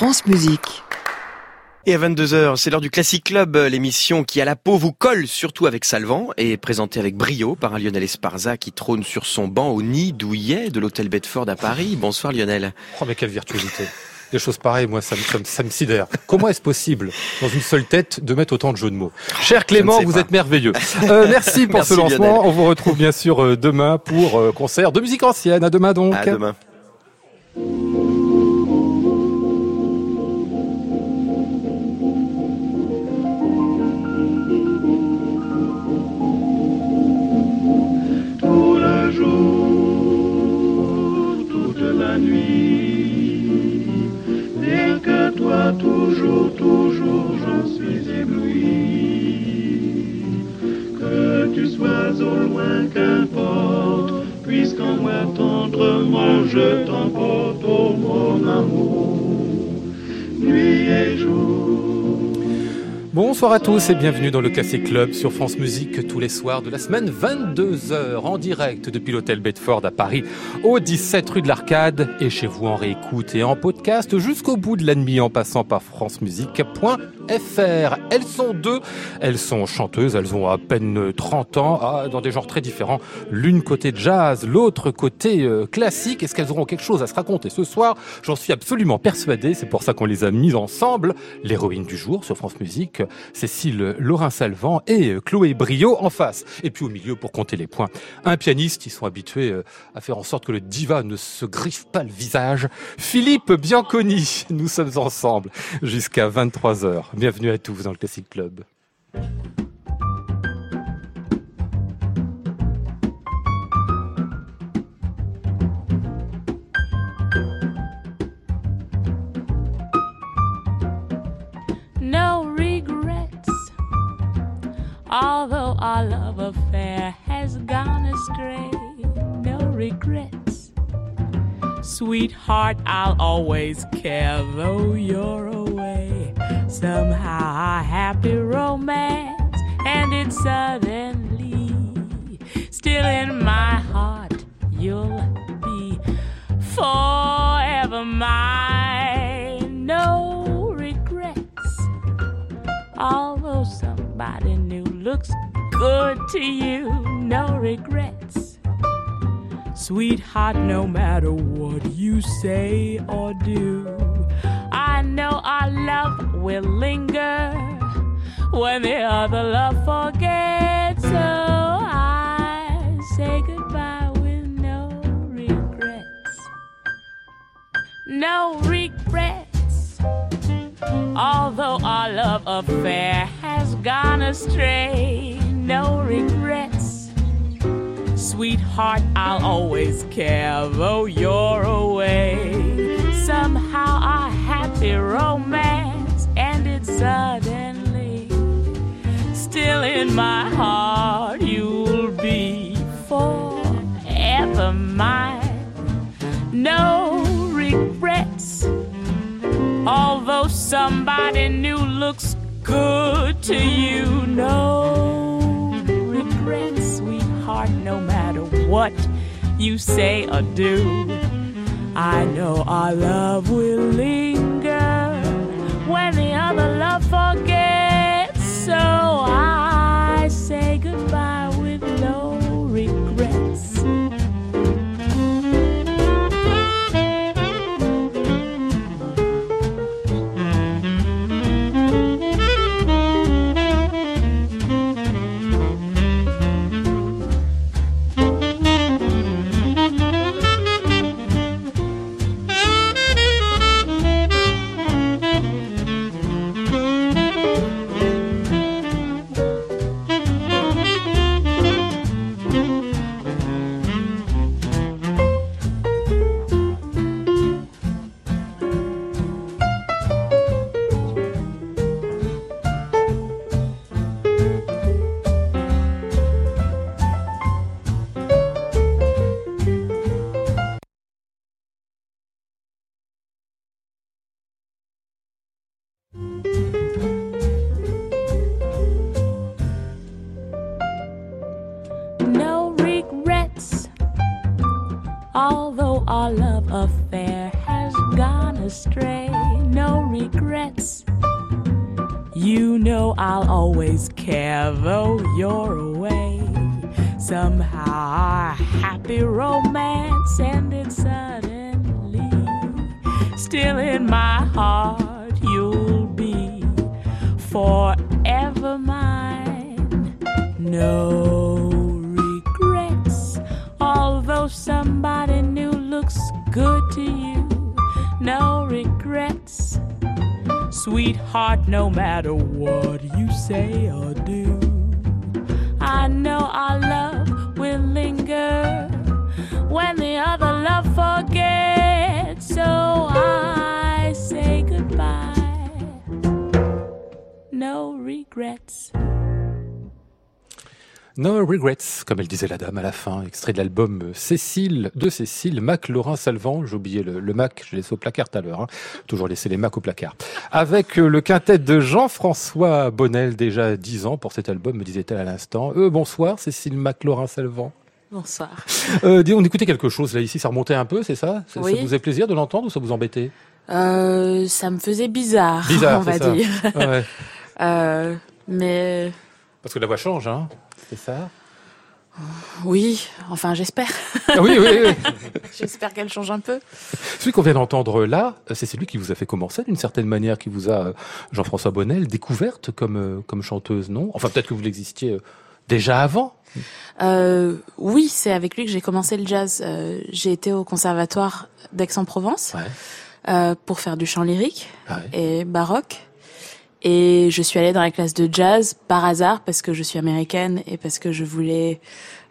France Musique. Et à 22h, c'est l'heure du Classic Club, l'émission qui à la peau vous colle, surtout avec Salvant, et présentée avec brio par un Lionel Esparza qui trône sur son banc au nid douillet de l'hôtel Bedford à Paris. Bonsoir Lionel. Oh mais quelle virtuosité des choses pareilles, moi, ça me, ça me, sidère. Comment est-ce possible, dans une seule tête, de mettre autant de jeux de mots? Cher Clément, vous êtes merveilleux. Euh, merci pour ce lancement. On vous retrouve bien sûr euh, demain pour euh, concert de musique ancienne. À demain donc. À demain. Toujours, toujours, j'en suis ébloui. Que tu sois au loin, qu'importe, puisqu'en moi tendrement je t'emporte, oh mon amour, nuit et jour. Bonsoir à tous et bienvenue dans le Classic Club sur France Musique tous les soirs de la semaine, 22h en direct depuis l'hôtel Bedford à Paris, au 17 rue de l'Arcade et chez vous en réécoute et en podcast jusqu'au bout de la nuit en passant par francemusique.fr. Elles sont deux, elles sont chanteuses, elles ont à peine 30 ans, ah, dans des genres très différents. L'une côté jazz, l'autre côté euh, classique. Est-ce qu'elles auront quelque chose à se raconter ce soir? J'en suis absolument persuadé, c'est pour ça qu'on les a mises ensemble. L'héroïne du jour sur France Musique, Cécile Laurin-Salvant et euh, Chloé Brio en face. Et puis au milieu, pour compter les points, un pianiste, ils sont habitués euh, à faire en sorte que le diva ne se griffe pas le visage. Philippe Bianconi, nous sommes ensemble jusqu'à 23h. Bienvenue à tous dans le Classic Club. No regrets, although our love affair has gone astray. No regrets, sweetheart, I'll always care though you're. Somehow a happy romance ended suddenly. Still in my heart, you'll be forever mine. No regrets, although somebody new looks good to you. No regrets. Sweetheart, no matter what you say or do, love will linger when the other love forgets. So I say goodbye with no regrets. No regrets. Although our love affair has gone astray, no regrets. Sweetheart, I'll always care though you're away. Somehow our happy romance suddenly. Still in my heart, you'll be forever mine. No regrets. Although somebody new looks good to you, no regrets, sweetheart, no matter what you say or do. I know our love will linger sweetheart, no matter what you say or do. I know our No regrets, comme elle disait la dame à la fin, extrait de l'album Cécile, de Cécile, Mac Laurent Salvant. J'ai oublié le, le Mac, je l'ai laissé au placard tout à l'heure. Hein. Toujours laisser les Mac au placard. Avec euh, le quintet de Jean-François Bonnel, déjà 10 ans pour cet album, me disait-elle à l'instant. Euh, bonsoir, Cécile Mac Laurent Salvant. Bonsoir. Euh, on écoutait quelque chose là ici, ça remontait un peu, c'est ça? Ça, ça Oui. vous faisait plaisir de l'entendre ou ça vous embêtait? Euh, ça me faisait bizarre, Bizarre, on va ça. dire. Ouais. Euh, mais Parce que la voix change, hein C'est ça oui, enfin j'espère. Ah Oui, oui, oui. j'espère qu'elle change un peu. Celui qu'on vient d'entendre là, c'est celui qui vous a fait commencer d'une certaine manière, qui vous a, Jean-François Bonnel, découverte comme, euh, comme chanteuse, non? Enfin, peut-être que vous l'existiez euh, déjà avant. Euh, oui, c'est avec lui que j'ai commencé le jazz. Euh, j'ai été au conservatoire d'Aix-en-Provence Ouais. euh, pour faire du chant lyrique Ah ouais. et baroque. Et je suis allée dans la classe de jazz par hasard parce que je suis américaine et parce que je voulais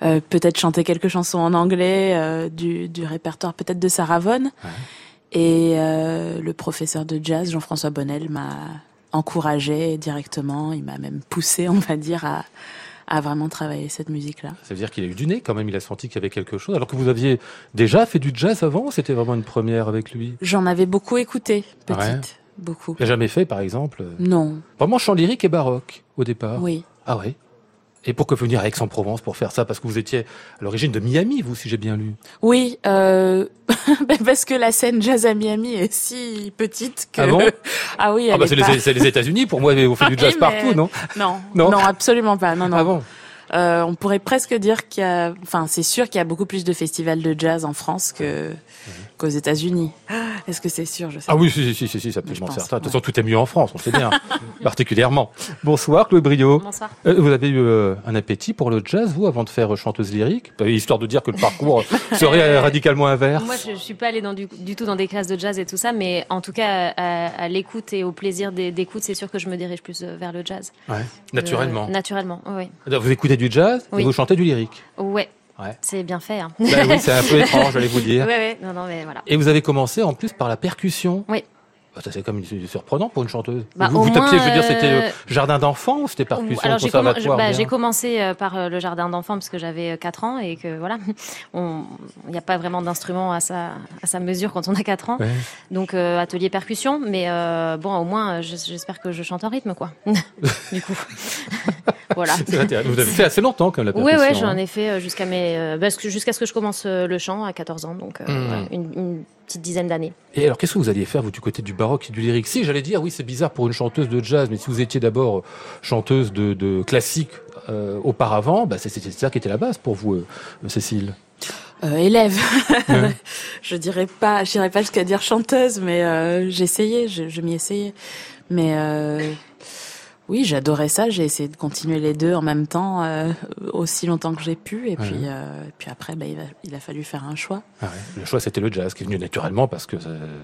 euh, peut-être chanter quelques chansons en anglais euh, du, du répertoire peut-être de Sarah Vaughan. Ouais. Et euh, le professeur de jazz, Jean-François Bonnel, m'a encouragé directement. Il m'a même poussé, on va dire, à, à vraiment travailler cette musique-là. Ça veut dire qu'il a eu du nez quand même, il a senti qu'il y avait quelque chose. Alors que vous aviez déjà fait du jazz avant c'était vraiment une première avec lui? J'en avais beaucoup écouté, petite. Ouais. Beaucoup. N'a jamais fait, par exemple, euh, Non, vraiment chant lyrique et baroque au départ oui. Ah ouais Et pourquoi venir à Aix-en-Provence pour faire ça Parce que vous étiez à l'origine de Miami, vous, si j'ai bien lu. Oui, euh, ben parce que la scène jazz à Miami est si petite que... Ah bon? Ah oui, elle Ah bah est c'est pas- les, c'est les États-Unis, pour moi, on fait du Oui, jazz mais- partout, non? Non, Non? Non, absolument pas. Non, non. Ah bon? Euh, on pourrait presque dire qu'il y a, enfin, c'est sûr qu'il y a beaucoup plus de festivals de jazz en France que qu'aux États-Unis. Est-ce que c'est sûr Je sais. Ah pas. oui, si, si, si, si, c'est absolument certain. De toute façon, tout est mieux en France, on sait bien, particulièrement. Bonsoir, Claude Brio. Bonsoir. Euh, vous avez eu euh, un appétit pour le jazz, vous, avant de faire euh, chanteuse lyrique? Euh, Histoire de dire que le parcours serait radicalement inverse. Moi, je, je suis pas allée dans du, du tout dans des classes de jazz et tout ça, mais en tout cas, à, à l'écoute et au plaisir d'écoute, c'est sûr que je me dirige plus vers le jazz. Ouais, naturellement. Euh, naturellement, oui. Vous écoutez du jazz et vous chantez du lyrique. Ouais. Ouais. C'est bien fait. Hein. Bah oui, c'est un peu étrange, j'allais vous dire. Ouais, ouais. Non, non, mais voilà. Et vous avez commencé en plus par la percussion. Oui. Bah, ça c'est comme surprenant pour une chanteuse. Bah, vous vous tapiez, je veux dire, c'était euh, euh, jardin d'enfants ou c'était percussion Alors j'ai commen- bah, commencé euh, par le jardin d'enfants parce que j'avais 4 ans et que voilà, on- il n'y a pas vraiment d'instrument à sa, à sa mesure quand on a 4 ans. Ouais. Donc euh, atelier percussion, mais euh, bon au moins j'es- j'espère que je chante en rythme quoi. du coup, voilà. Vous avez fait assez longtemps comme la Oui, percussion. ouais, j'en hein. ai fait jusqu'à mes, que- jusqu'à ce que je commence le chant à 14 ans, donc euh, Mm. une, une petite dizaine d'années. Et alors, qu'est-ce que vous alliez faire, vous, du côté du baroque et du lyrique Si, j'allais dire, oui, c'est bizarre pour une chanteuse de jazz, mais si vous étiez d'abord chanteuse de, de classique euh, auparavant, bah, c'est- c'était ça qui était la base pour vous, euh, Cécile. Euh, élève. Ouais. je dirais pas, je dirais pas jusqu'à dire chanteuse, mais euh, j'essayais, je, je m'y essayais. Mais euh, oui, j'adorais ça. J'ai essayé de continuer les deux en même temps euh, aussi longtemps que j'ai pu. Et Ouais. puis, euh, et puis après, bah, il, a, il a fallu faire un choix. Ah ouais. Le choix, c'était le jazz, qui est venu naturellement parce que euh,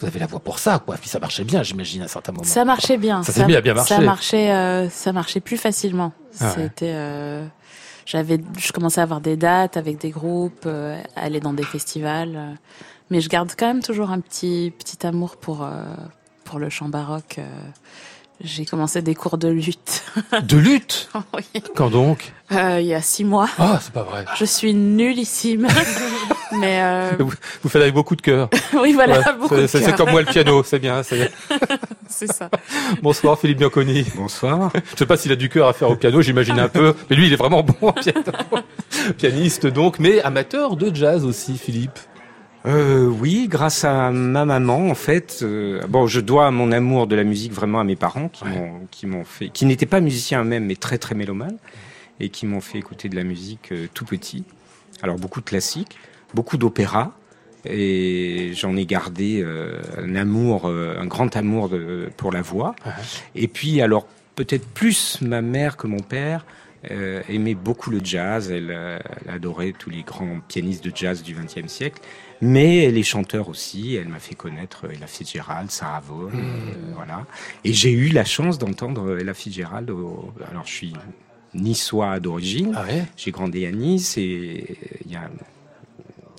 vous avez la voix pour ça, quoi. Puis ça marchait bien, j'imagine, à un certain moment. Ça marchait bien. Ça s'est mis à bien marcher. Ça marchait, euh, ça marchait plus facilement. Ah. C'était, euh, j'avais, je commençais à avoir des dates avec des groupes, euh, aller dans des festivals. mais je garde quand même toujours un petit, petit amour pour, pour le chant baroque. J'ai commencé des cours de lutte De lutte Oui. Quand donc euh, il y a six mois. Ah, c'est pas vrai. Je suis nullissime. mais euh, Vous, vous faites avec beaucoup de cœur. oui, voilà, Ouais, beaucoup c'est- de c'est c'est cœur. comme moi le piano, c'est bien. c'est- C'est ça. Bonsoir Philippe Bianconi. Bonsoir. Je sais pas s'il a du cœur à faire au piano, j'imagine un peu. Mais lui, il est vraiment bon en piano. Pianiste donc, mais amateur de jazz aussi, Philippe. Euh, oui, grâce à ma maman, en fait. Euh, bon, je dois mon amour de la musique vraiment à mes parents qui m'ont qui m'ont fait, qui n'étaient pas musiciens eux-mêmes, mais très très mélomanes, et qui m'ont fait écouter de la musique euh, tout petit. Alors beaucoup de classiques, beaucoup d'opéra, et j'en ai gardé un amour, un grand amour de, pour la voix. Et puis alors peut-être plus ma mère que mon père aimait beaucoup le jazz. Elle, elle adorait tous les grands pianistes de jazz du XXe siècle, mais les chanteurs aussi. Elle m'a fait connaître Ella Fitzgerald, Sarah Vaughan, euh, voilà. Et j'ai eu la chance d'entendre Ella Fitzgerald. Au... Alors je suis niçois d'origine. Ah ouais? J'ai grandi à Nice et il y a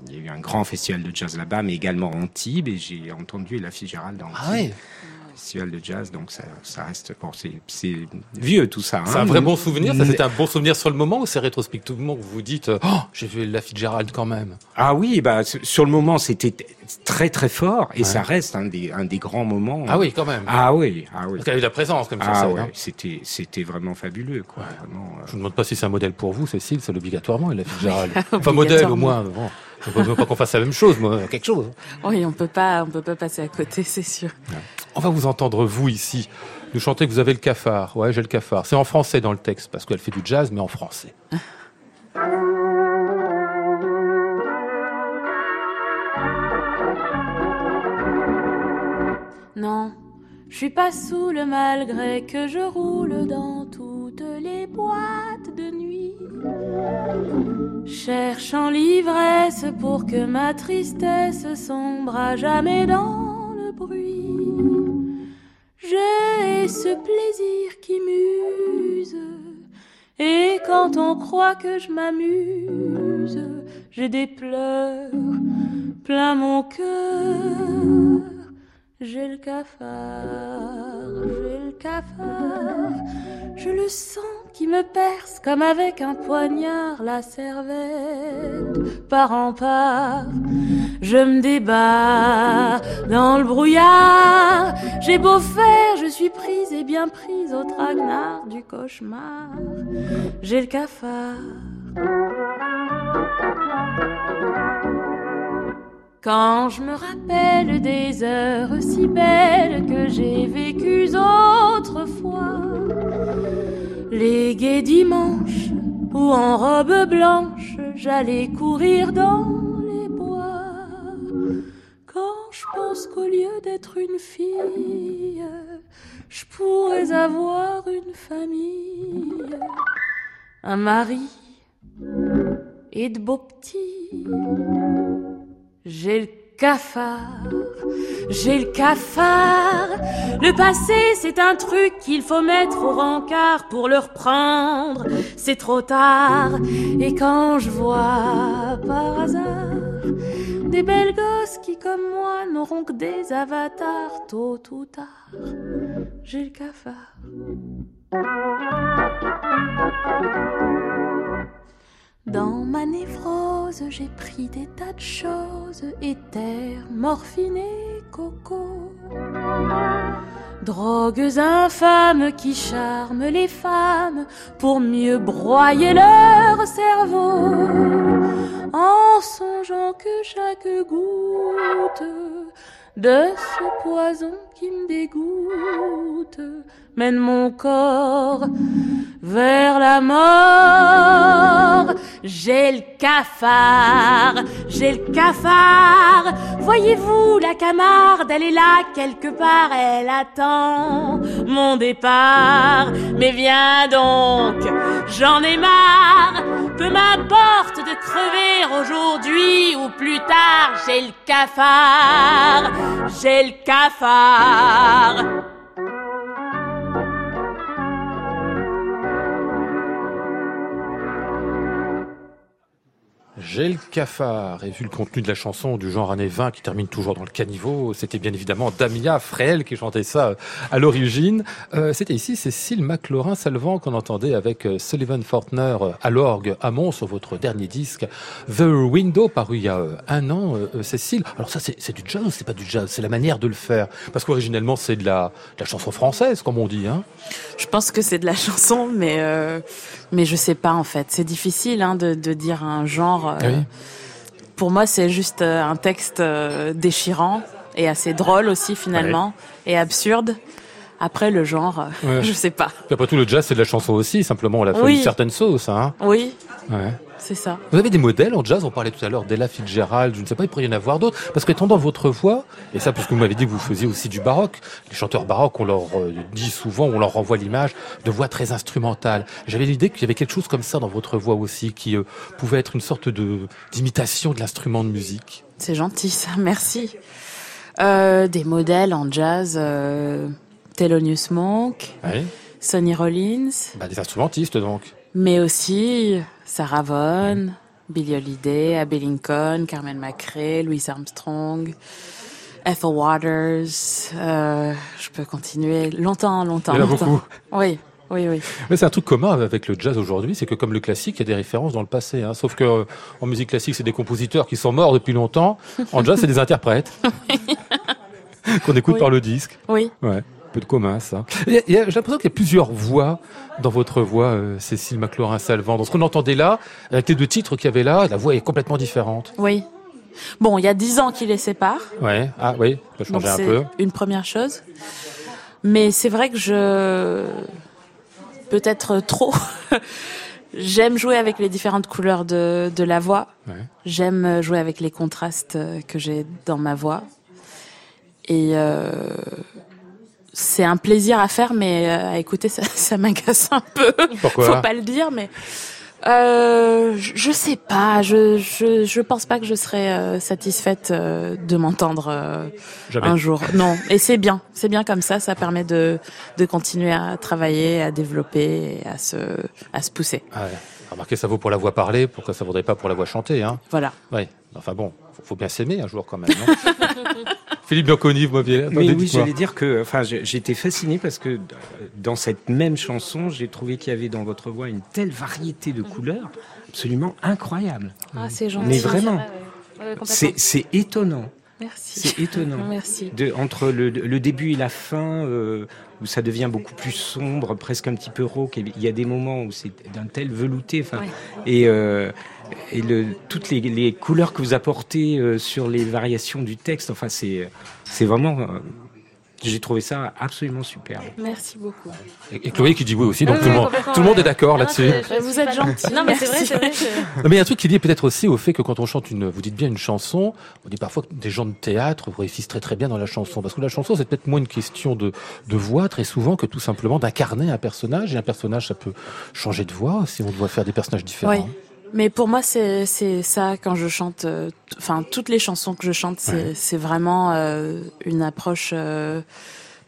il y a eu un grand festival de jazz là-bas, mais également en Antibes, et j'ai entendu Ella Fitzgerald dans Ah ouais? Festival de jazz, donc ça, ça reste bon, c'est vieux tout ça. C'est hein. un vrai bon souvenir. Ça, c'était un bon souvenir sur le moment ou c'est rétrospectivement que vous vous dites, oh, j'ai vu la Fitzgerald quand même. Ah oui, bah sur le moment c'était très très fort, et ça reste un des un des grands moments. Ah oui, quand même. Ah oui, ah oui. Parce qu'elle a eu de la présence comme sur Ah ouais, hein. c'était c'était vraiment fabuleux quoi. Vraiment, euh. Je ne demande pas si c'est un modèle pour vous, Cécile, c'est obligatoirement, la Fitzgerald. enfin, modèle au moins. Bon. Je ne veux pas qu'on fasse la même chose, moi, quelque chose. Oui, on peut pas, on peut pas passer à côté, c'est sûr. On va vous entendre, vous, ici, nous chanter que vous avez le cafard. Ouais, j'ai le cafard. C'est en français dans le texte, parce qu'elle fait du jazz, mais en français. Non, je suis pas saoule malgré que je roule dans toutes les boîtes de nuit. Cherchant l'ivresse pour que ma tristesse sombre à jamais dans le bruit. J'ai ce plaisir qui muse. Et quand on croit que je m'amuse, j'ai des pleurs plein mon cœur. J'ai le cafard, j'ai le cafard. Je le sens qui me perce comme avec un poignard la cervelle par en part. Je me débat dans le brouillard. J'ai beau faire, je suis prise et bien prise au traquenard du cauchemar. J'ai le cafard. Quand je me rappelle des heures si belles que j'ai vécues autrefois, les gais dimanches où en robe blanche j'allais courir dans les bois. Quand je pense qu'au lieu d'être une fille, je pourrais avoir une famille, un mari et de beaux petits. J'ai le cafard, j'ai le cafard. Le passé, c'est un truc qu'il faut mettre au rencard pour le reprendre. C'est trop tard. Et quand je vois par hasard des belles gosses qui, comme moi, n'auront que des avatars tôt ou tard, j'ai le cafard. Dans ma névrose, j'ai pris des tas de choses, éther, morphine et coco. Drogues infâmes qui charment les femmes pour mieux broyer leur cerveau. En songeant que chaque goutte de ce poison qui me dégoûte mène mon corps vers la mort. J'ai le cafard, j'ai le cafard. Voyez-vous la camarde, elle est là quelque part, elle attend mon départ. Mais viens donc, j'en ai marre. Peu m'importe de crever aujourd'hui ou plus tard, j'ai le cafard, j'ai le cafard. Boulevard. J'ai le cafard. Et vu le contenu de la chanson du genre années 20 qui termine toujours dans le caniveau, c'était bien évidemment Damia Frel qui chantait ça euh, à l'origine. Euh, c'était ici Cécile McLaurin-Salvant qu'on entendait avec euh, Sullivan Fortner à l'orgue à Mons sur votre dernier disque The Window paru il y a un an. Cécile, alors ça c'est du jazz c'est pas du jazz C'est la manière de le faire. Parce qu'originellement c'est de la, chanson française comme on dit. Hein Je pense que c'est de la chanson, mais euh, mais je sais pas en fait. C'est difficile hein, de dire un genre. Euh, oui. pour moi, c'est juste euh, un texte euh, déchirant et assez drôle aussi finalement et absurde. Après le genre, Ouais. je sais pas. Après tout, le jazz, c'est de la chanson aussi. Simplement, on l'a fait Oui. une certaine sauce. Hein. Oui, Ouais. C'est ça. Vous avez des modèles en jazz On parlait tout à l'heure d'Ella Fitzgerald. Je ne sais pas, il pourrait y en avoir d'autres. Parce qu'étant dans votre voix, et ça, puisque vous m'avez dit que vous faisiez aussi du baroque, les chanteurs baroques, on leur euh, dit souvent, on leur renvoie l'image de voix très instrumentale. J'avais l'idée qu'il y avait quelque chose comme ça dans votre voix aussi, qui euh, pouvait être une sorte de d'imitation de l'instrument de musique. C'est gentil ça, merci. Euh, des modèles en jazz, euh, Thelonious Monk, Oui. Sonny Rollins, Bah, des instrumentistes donc. Mais aussi Sarah Vaughan, Billie Holiday, Abbey Lincoln, Carmen McRae, Louis Armstrong, Ethel Waters. euh, je peux continuer longtemps, longtemps, Il y en a longtemps. beaucoup. Oui, oui, oui. Mais c'est un truc commun avec le jazz aujourd'hui, c'est que comme le classique, il y a des références dans le passé. Hein. Sauf que euh, en musique classique, c'est des compositeurs qui sont morts depuis longtemps. En jazz, c'est des interprètes qu'on écoute Oui. par le disque. Oui, Ouais, peu de commun ça. J'ai l'impression qu'il y a plusieurs voix dans votre voix, euh, Cécile McLaurin-Salvant. Dans ce qu'on entendait là, avec les deux titres qu'il y avait là, la voix est complètement différente. oui. Bon, il y a dix ans qui les séparent. Ouais, ah oui, ça changer un peu. une première chose. Mais c'est vrai que je peut-être trop j'aime jouer avec les différentes couleurs de, de la voix. Ouais. J'aime jouer avec les contrastes que j'ai dans ma voix. Et euh, c'est un plaisir à faire, mais euh, à écouter, ça, ça m'agace un peu. Pourquoi Faut pas le dire, mais euh, je, je sais pas. Je, je je pense pas que je serais euh, satisfaite euh, de m'entendre euh, un jour. Non, et c'est bien. C'est bien comme ça. Ça permet de de continuer à travailler, à développer, et à se à se pousser. Ah ouais. Remarquez, ça vaut pour la voix parlée, pourquoi ça vaudrait pas pour la voix chantée, hein? Voilà. Oui. Enfin bon, faut, faut bien s'aimer un jour quand même. non Philippe Bianconi, vous m'aviez. Mais oui, j'allais dire que, enfin, j'étais fasciné parce que euh, dans cette même chanson, j'ai trouvé qu'il y avait dans votre voix une telle variété de couleurs, absolument incroyable. Ah, c'est gentil. Mais vraiment, Ouais, c'est c'est étonnant. Merci. C'est étonnant. Merci. De, entre le, le début et la fin, euh, où ça devient beaucoup plus sombre, presque un petit peu rauque. Il y a des moments où c'est d'un tel velouté. Enfin, Ouais. et euh, et le, toutes les, les couleurs que vous apportez euh, sur les variations du texte. Enfin, c'est c'est vraiment. euh, J'ai trouvé ça absolument superbe. Merci beaucoup. Et, et Chloé qui dit oui aussi, donc Oui, tout, le oui, monde, complètement, tout le monde ouais. est d'accord là-dessus. Vous êtes gentil, Non, mais c'est vrai, c'est vrai. que- Non, mais il y a un truc qui est lié peut-être aussi au fait que quand on chante une, vous dites bien une chanson, on dit parfois que des gens de théâtre réussissent très très bien dans la chanson. Parce que la chanson, c'est peut-être moins une question de, de voix très souvent que tout simplement d'incarner un personnage. Et un personnage, ça peut changer de voix si on doit faire des personnages différents. Oui. Mais pour moi, c'est c'est ça quand je chante. euh, Enfin, toutes les chansons que je chante, c'est c'est vraiment euh, une approche euh,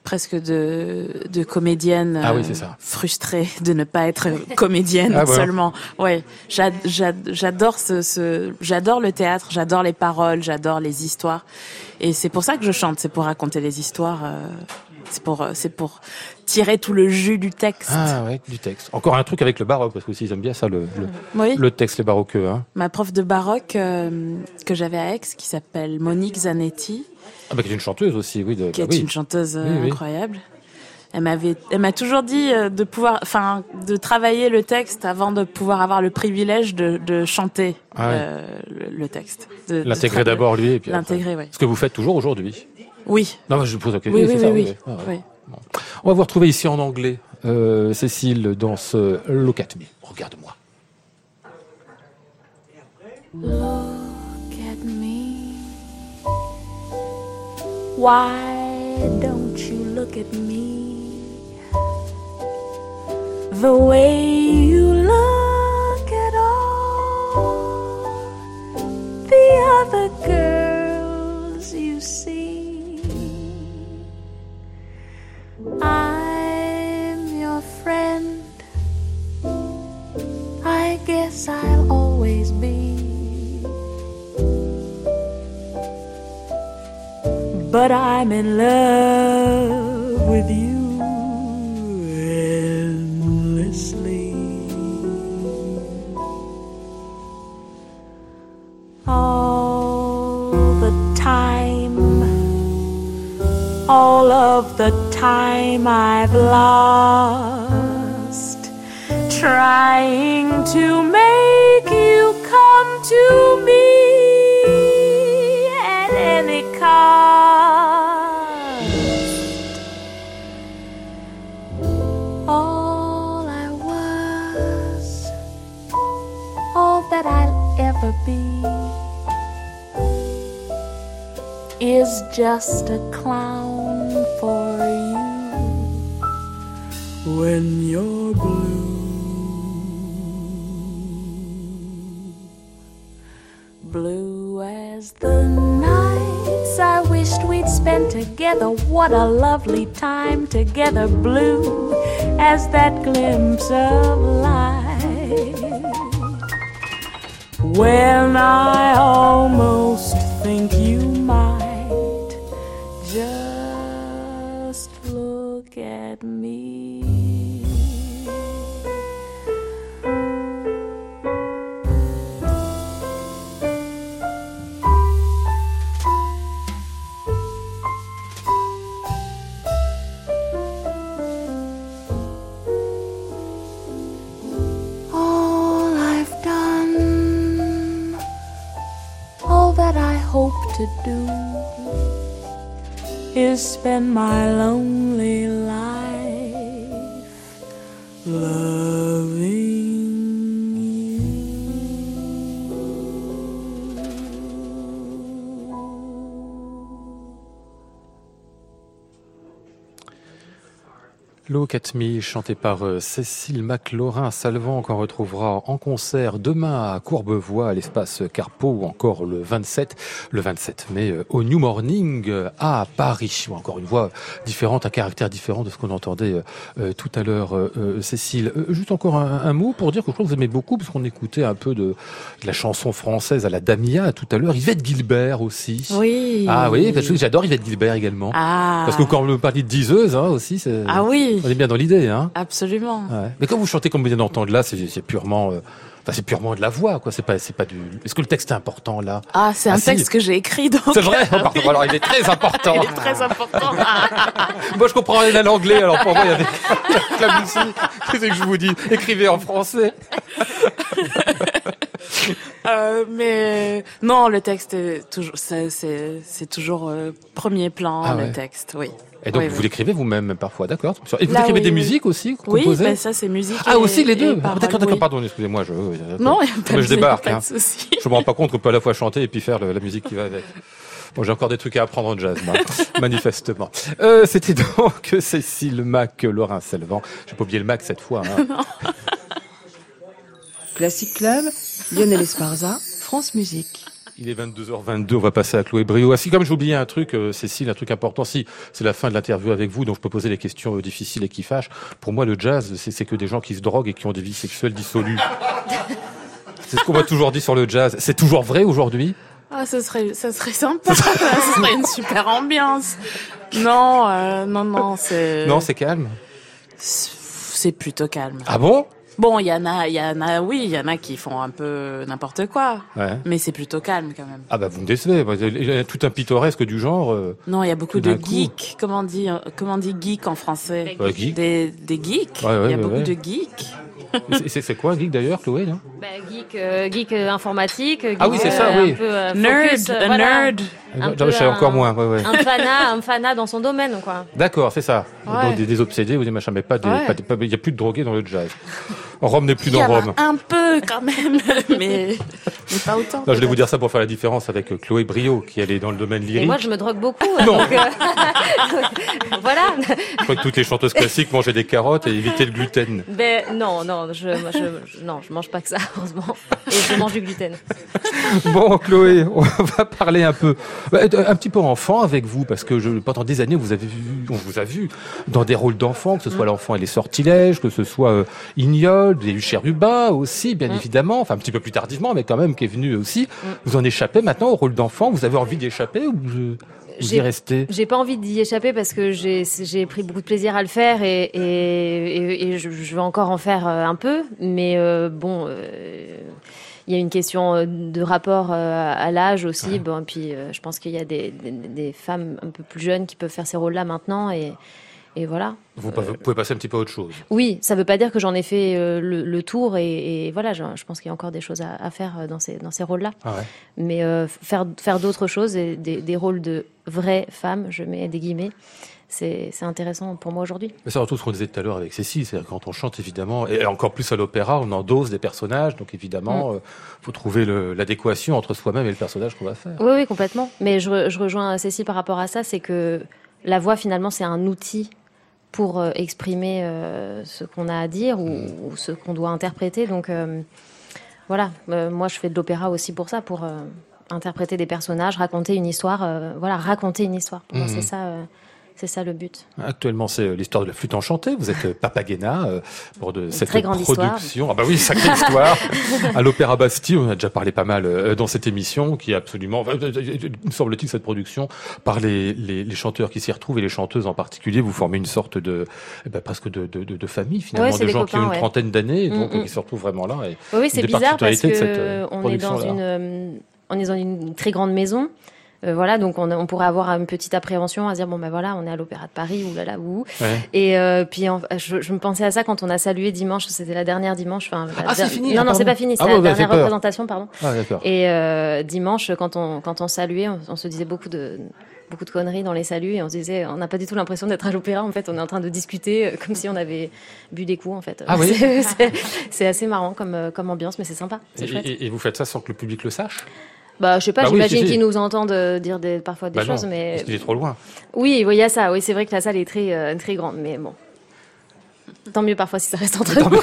presque de de comédienne Ah oui, euh, c'est ça. frustrée de ne pas être comédienne Ah, voilà. seulement. Ouais, J'a- j'a- j'adore ce, ce j'adore le théâtre, j'adore les paroles, j'adore les histoires, et c'est pour ça que je chante. C'est pour raconter les histoires. euh, c'est pour euh, c'est pour tirer tout le jus du texte. Ah ouais, du texte. Encore un truc avec le baroque, parce que aussi ils aiment bien ça, le, le, Oui. le texte, les baroqueux. Hein. Ma prof de baroque euh, que j'avais à Aix, qui s'appelle Monique Zanetti, Ah bah, qui est une chanteuse aussi, oui. De, qui bah est oui. une chanteuse euh, Oui, incroyable. Elle m'avait, elle m'a toujours dit de pouvoir, enfin, de travailler le texte avant de pouvoir avoir le privilège de, de chanter Ah ouais. euh, le, le texte. L'intégrer d'abord lui, et puis après. L'intégrer, oui. Ce que vous faites toujours aujourd'hui. Oui, Non, je vous pose la question. oui, oui, c'est oui, ça, oui. Ah oui. On va vous retrouver ici en anglais, euh, Cécile, dans ce Look at Me. Regarde-moi. Look at me. Why don't you look at me? The way you look at all the other girls you see? I'll always be. But I'm in love with you endlessly. All the time, all of the time I've lost trying to make you come to me. At any cost. All I was, all that I'll ever be, is just a clown for you when you're blue. Blue as the nights I wished we'd spent together. What a lovely time together. Blue as that glimpse of light. Well, I Look at Me, chanté par euh, Cécile McLaurin Salvant, qu'on retrouvera en concert demain à Courbevoie, à l'espace Carpeau, ou encore le 27, le 27 mai, euh, au New Morning euh, à Paris. Encore une voix différente, un caractère différent de ce qu'on entendait tout à l'heure, Cécile. Juste encore un, un mot pour dire que je crois que vous aimez beaucoup, parce qu'on écoutait un peu de, de la chanson française à la Damia tout à l'heure. Yvette Gilbert aussi. Oui. Ah oui, parce que j'adore Yvette Gilbert également. Ah. Parce que quand on parle de diseuse hein, aussi, c'est... Ah oui. On est bien dans l'idée, hein. Absolument. Ouais. Mais quand vous chantez comme vous venez d'entendre là, c'est c'est purement, euh, enfin, c'est purement de la voix, quoi. C'est pas, c'est pas du. Est-ce que le texte est important là? Ah, c'est un Ah, si. texte que j'ai écrit donc. C'est vrai? Oh, pardon, alors il est très important. Il est très important. Moi, je comprends rien à l'anglais, alors pour moi, il y avait la musique. Qu'est-ce que je vous dis? Écrivez en français. Euh, mais non, le texte est toujours, c'est, c'est, c'est toujours euh, premier plan Ah le ouais. texte, oui. Et donc Oui, vous oui. l'écrivez vous-même parfois, d'accord? Et vous Là, écrivez oui, des oui. musiques aussi Oui, composées? ben ça c'est musique. Ah et- aussi les deux. Ah, d'accord, d'accord. oui. Pardon, excusez-moi. Je, Non, il y a pas Mais je débarque. pas de hein. Je me rends pas compte qu'on peut à la fois chanter et puis faire le- la musique qui va avec. Bon, j'ai encore des trucs à apprendre en jazz, moi, manifestement. Euh, C'était donc Cécile Mac, Laurent Selvant. J'ai pas oublié le Mac cette fois. hein. Classic Club, Lionel Esparza, France Musique. Il est 22h22, on va passer à Chloé Brio. Ah, si, comme oublié un truc, euh, Cécile, un truc important, si, c'est la fin de l'interview avec vous, donc je peux poser les questions euh, difficiles et qui fâchent. Pour moi, le jazz, c'est que des gens qui se droguent et qui ont des vies sexuelles dissolues. c'est ce qu'on m'a toujours dit sur le jazz. C'est toujours vrai aujourd'hui? Ah, ce serait, ça serait sympa. ça serait une super ambiance. Non, euh, non, non, c'est. Non, c'est calme? c'est plutôt calme. Ah bon? Bon, il y en a, il y en a, oui, il y en a qui font un peu n'importe quoi. Ouais. Mais c'est plutôt calme quand même. Ah bah vous me décevez. Il y a tout un pittoresque du genre. euh, Non, il y a beaucoup de geeks. Comment on dit, euh, comment on dit geek en français? Geek. Des, des geeks. Ouais, ouais, il y a beaucoup ouais. de geeks. c'est- quoi un geek d'ailleurs, Chloé là? Bah, geek, euh, geek informatique. Geek, Ah oui, c'est ça, euh, oui. Un peu, euh, Nerd, focus, euh, a voilà. nerd. Un Je sais un- encore moins. Ouais, ouais. Un fanat, un fanat dans son domaine, quoi. D'accord, c'est ça. Ouais. Donc des, des obsédés ou des machins, mais pas des. Il n'y a plus de drogués dans le jazz. Rome n'est plus dans Rome. un peu quand même, mais, mais pas autant. Non, je vais vous dire ça pour faire la différence avec euh, Chloé Brio, qui elle est dans le domaine Et lyrique. moi, je me drogue beaucoup. Non. donc, euh, voilà. Je crois que toutes les chanteuses classiques mangeaient des carottes et évitaient le gluten. Ben, non, non, je, moi, je, je- non, je mange pas que ça, heureusement. Et je mange du gluten. Bon, Chloé, on va parler un peu, bah, un petit peu enfant avec vous, parce que je, pendant des années, vous avez vu, on vous a vu dans des rôles d'enfants, que ce soit l'enfant et les sortilèges, que ce soit euh, Ignol, des Chérubins aussi, bien Mm. évidemment, enfin un petit peu plus tardivement, mais quand même qui est venu aussi. Vous en échappez maintenant au rôle d'enfant? Vous avez envie d'échapper ou vous, vous y J'ai- restez? J'ai pas envie d'y échapper parce que j'ai pris beaucoup de plaisir à le faire et, et, et, et je, je vais encore en faire euh, un peu. Mais euh, bon, euh, il y a une question de rapport à l'âge aussi. Bon, et puis je pense qu'il y a des, des, des femmes un peu plus jeunes qui peuvent faire ces rôles-là maintenant et et voilà. Vous, pouvez passer un petit peu à autre chose. Oui, ça ne veut pas dire que j'en ai fait euh, le, le tour et, et voilà, je, je pense qu'il y a encore des choses à, à faire euh, dans ces, dans ces rôles-là. Ah ouais. Mais euh, faire, faire d'autres choses, et des, des rôles de vraies femmes, je mets des guillemets, c'est intéressant pour moi aujourd'hui. Mais c'est surtout ce qu'on disait tout à l'heure avec Cécile, c'est-à-dire quand on chante évidemment, et encore plus à l'opéra, on endosse des personnages, donc évidemment, Mm. euh, faut trouver l'adéquation entre soi-même et le personnage qu'on va faire. Oui, oui, complètement. Mais je, re- je rejoins Cécile par rapport à ça, c'est que la voix, finalement, c'est un outil pour euh, exprimer euh, ce qu'on a à dire ou, ou ce qu'on doit interpréter. Donc, euh, voilà, Euh, moi, je fais de l'opéra aussi pour ça, pour interpréter des personnages, raconter une histoire. voilà, raconter une histoire. Pour moi, Mhm. c'est ça, c'est ça le but. Actuellement, c'est euh, l'histoire de la flûte enchantée. Vous êtes euh, Papagena euh, pour de cette très grande production. Ah bah oui, sacrée histoire. à l'Opéra Bastille, on a déjà parlé pas mal dans cette émission, qui est absolument, me semble-t-il, cette production par les, les, les chanteurs qui s'y retrouvent et les chanteuses en particulier. Vous formez une sorte de, eh ben, presque de, de, famille finalement, Ouais, de des gens qui ont copains, une ouais. trentaine d'années, Mm, donc mm. qui se retrouvent vraiment là. Et Oui, c'est bizarre parce particularités que de cette, on est dans production-là. une, euh, on est dans une très grande maison. Euh, voilà, donc on, on pourrait avoir une petite appréhension à se dire bon ben voilà, on est à l'Opéra de Paris ou là là ou. Ouais. Et euh, puis en- je, je me pensais à ça quand on a salué dimanche, c'était la dernière dimanche. Enfin, la Ah, c'est der- fini, Non non, c'est pas fini, c'est Ah, la ouais, bah, dernière représentation, pardon. Ah d'accord. Et euh, dimanche, quand on quand on saluait, on, on se disait beaucoup de beaucoup de conneries dans les saluts et on se disait on n'a pas du tout l'impression d'être à l'opéra en fait on est en train de discuter comme si on avait bu des coups en fait Ah oui. C'est- c'est c'est assez marrant comme comme ambiance mais c'est sympa c'est Et, chouette et- et vous faites ça sans que le public le sache? Bah, je sais pas, Bah oui, j'imagine si. qu'ils nous entendent euh, dire des, parfois des Bah non, choses, mais Parce qu'il est trop loin. oui, oui, il y a ça. Oui, c'est vrai que la salle est très, euh, très grande, mais bon. Tant mieux parfois si ça reste entre nous.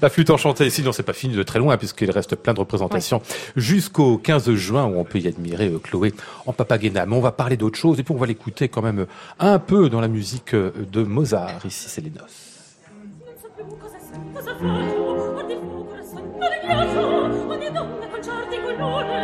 La flûte enchantée ici, non, c'est pas fini de très loin, puisqu'il reste plein de représentations jusqu'au 15 juin, où on peut y admirer euh, Chloé en Papagena. Mais on va parler d'autre chose, et puis on va l'écouter quand même un peu dans la musique de Mozart. Ici, c'est les noces. Oh,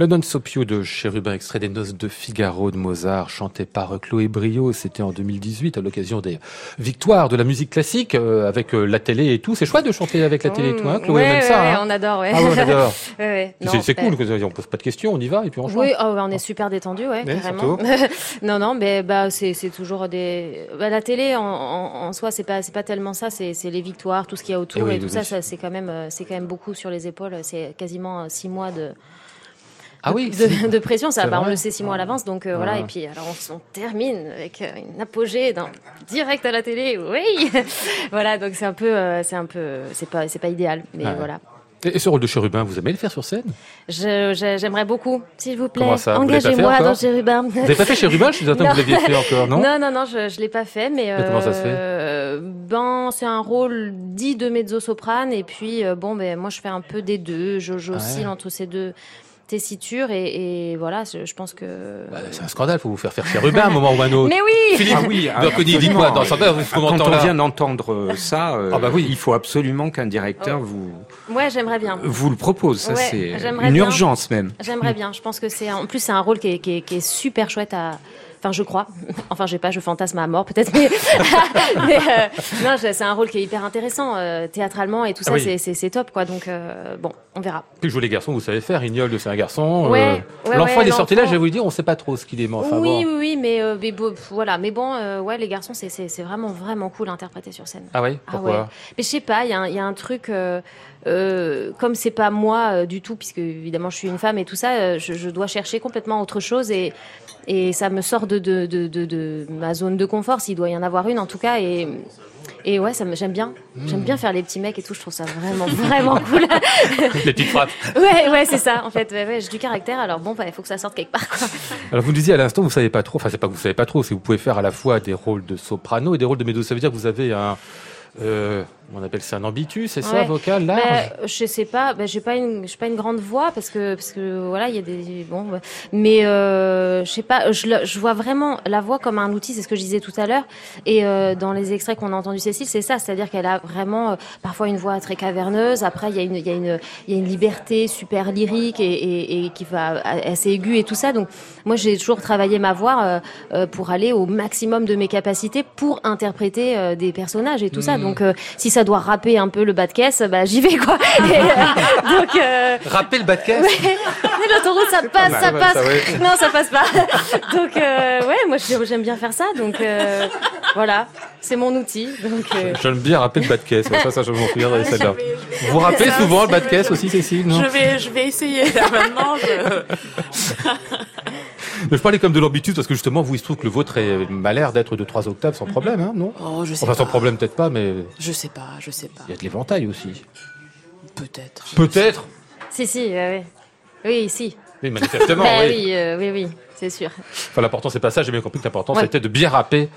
Le Non so più de Chérubin, extrait des Noces de Figaro de Mozart, chanté par Chloé Brio. C'était en 2018 à l'occasion des victoires de la musique classique euh, avec euh, la télé et tout. C'est chouette de chanter avec la télé et tout, hein, Chloé, ouais, ça. ouais, hein. on adore, ouais. Ah ouais, on adore. Ouais, ouais. C'est- cool, euh, on pose pas de questions, on y va et puis on chante. Oui, oh, ouais, on est super détendu, ouais, carrément. non, non, mais bah c'est toujours des. Bah, la télé en, en, en soi, c'est pas c'est pas tellement ça, c'est les victoires, tout ce qu'il y a autour Eh oui, et tout oui, ça, oui. ça c'est quand même euh, c'est quand même beaucoup sur les épaules. C'est quasiment six mois de Ah oui, de, de pression. Ça, bah, on le sait six mois à l'avance, donc euh, voilà. Ah. Et puis alors on, on termine avec euh, une apogée d'un direct à la télé. Oui, voilà. Donc c'est un peu, euh, c'est un peu, c'est pas, c'est pas idéal, mais voilà. Et, ce rôle de chérubin, vous aimez le faire sur scène? J'aimerais beaucoup, s'il vous plaît, engagez-moi dans Chérubin. Vous n'avez pas fait chérubin Je suis certain que vous l'aviez fait encore, non? Non, non, non, je, je l'ai pas fait, mais, comment ça se fait euh, Ben, c'est un rôle dit de mezzo-soprane, et puis euh, bon, ben moi je fais un peu des deux, je- j'oscille Ouais. entre ces deux tessitures, et, et voilà, je, je pense que. Bah, C'est un scandale, faut vous faire faire chérubin à un moment ou à un autre. Mais oui. Philippe, Ah oui, donc on dit absolument. quoi dans Quand on vient d'entendre euh, ça, euh, Ah bah oui. il faut absolument qu'un directeur Oh. vous, Ouais, j'aimerais bien. vous le propose. Ça, Ouais, c'est j'aimerais une bien. urgence même. J'aimerais bien. Je pense que c'est en plus c'est un rôle qui est, qui est, qui est super chouette à. Enfin, je crois. Enfin, j'ai pas, je fantasme à mort peut-être, mais, mais, euh, non, je- c'est un rôle qui est hyper intéressant euh, théâtralement et tout ça, Ah oui. c'est- top quoi. Donc euh, bon, on verra. Puis jouer les garçons, vous savez faire. Ignolde, c'est un garçon. Ouais, ouais, L'enfant, ouais, il est sorti là, je vais vous le dire, on sait pas trop ce qu'il est. Enfin, oui, bon. oui, oui, mais, mais bon, voilà. Mais bon, ouais, les garçons, c'est vraiment vraiment cool à interpréter sur scène. Ah oui Ah Pourquoi? Ouais. Mais je sais pas, y, il y a un truc, euh, comme c'est pas moi euh, du tout, puisque évidemment je suis une femme et tout ça, euh, je, je dois chercher complètement autre chose et, et ça me sort de, de, de, de, de ma zone de confort, s'il doit y en avoir une en tout cas. Et, et ouais, ça me- j'aime bien. J'aime bien faire les petits mecs et tout, je trouve ça vraiment, vraiment cool. Les petites frappes. ouais, ouais, c'est ça, en fait. Ouais, ouais, j'ai du caractère, alors bon, bah, il faut que ça sorte quelque part, quoi. Alors vous disiez à l'instant, vous savez pas trop. Enfin, c'est pas que vous savez pas trop, c'est que vous pouvez faire à la fois des rôles de soprano et des rôles de mezzo. Ça veut dire que vous avez un, euh, on appelle ça un ambitus, c'est ça, vocal, large. Ben, je sais pas, ben, j'ai pas une, j'ai pas une grande voix parce que, parce que voilà, il y a des, bon, ouais. mais euh, je sais pas, je, vois vraiment la voix comme un outil, c'est ce que je disais tout à l'heure. Et euh, dans les extraits qu'on a entendus Cécile, c'est ça, c'est-à-dire qu'elle a vraiment euh, parfois une voix très caverneuse. Après, il y a une, il y a une, il y a une liberté super lyrique et, et, et qui va assez aiguë et tout ça. Donc, moi, j'ai toujours travaillé ma voix euh, pour aller au maximum de mes capacités pour interpréter des personnages et tout ça. Mhm. Donc, si ça doit rapper un peu le bas de caisse, bah j'y vais quoi. Et, euh, donc, euh, Rappelez le bas de caisse. ouais. mais l'autoroute ça passe, mal. ça passe. ça, ouais. Non, ça passe pas. Donc, euh, ouais, moi j'ai- j'aime bien faire ça. Donc, euh, voilà, c'est mon outil. Donc, euh, J'aime bien rappeler le bas de caisse. Ça, ça, je m'en souviendrai celle-là. Vous rappelez Ça souvent le bas de caisse aussi, Cécile non? Je vais, je vais essayer là maintenant. Je... Mais je parlais comme de l'ambitus parce que justement, vous, il se trouve que le vôtre est- m'a l'air d'être de trois octaves sans problème, hein, non Oh, je sais Enfin, sans problème, peut-être pas, mais Je sais pas, je sais pas. il y a de l'éventail aussi. Peut-être. Peut-être si, si, ouais, ouais. oui, si. Oui, manifestement, Bah oui. oui, euh, oui, oui, c'est sûr. Enfin, l'important, c'est pas ça. J'ai bien compris que l'important, Ouais. c'était de bien rapper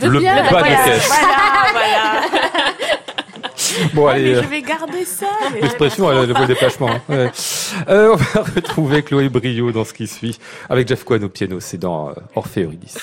De le bien bas de caisse. Voilà, voilà. Bon, Ouais, allez. mais euh, je vais garder ça. L'expression, vais elle a le déplacement. hein. Ouais. Euh, on va retrouver Chloé Brio dans ce qui suit avec Jeff Kwan au piano. C'est dans euh, Orphée Eurydice.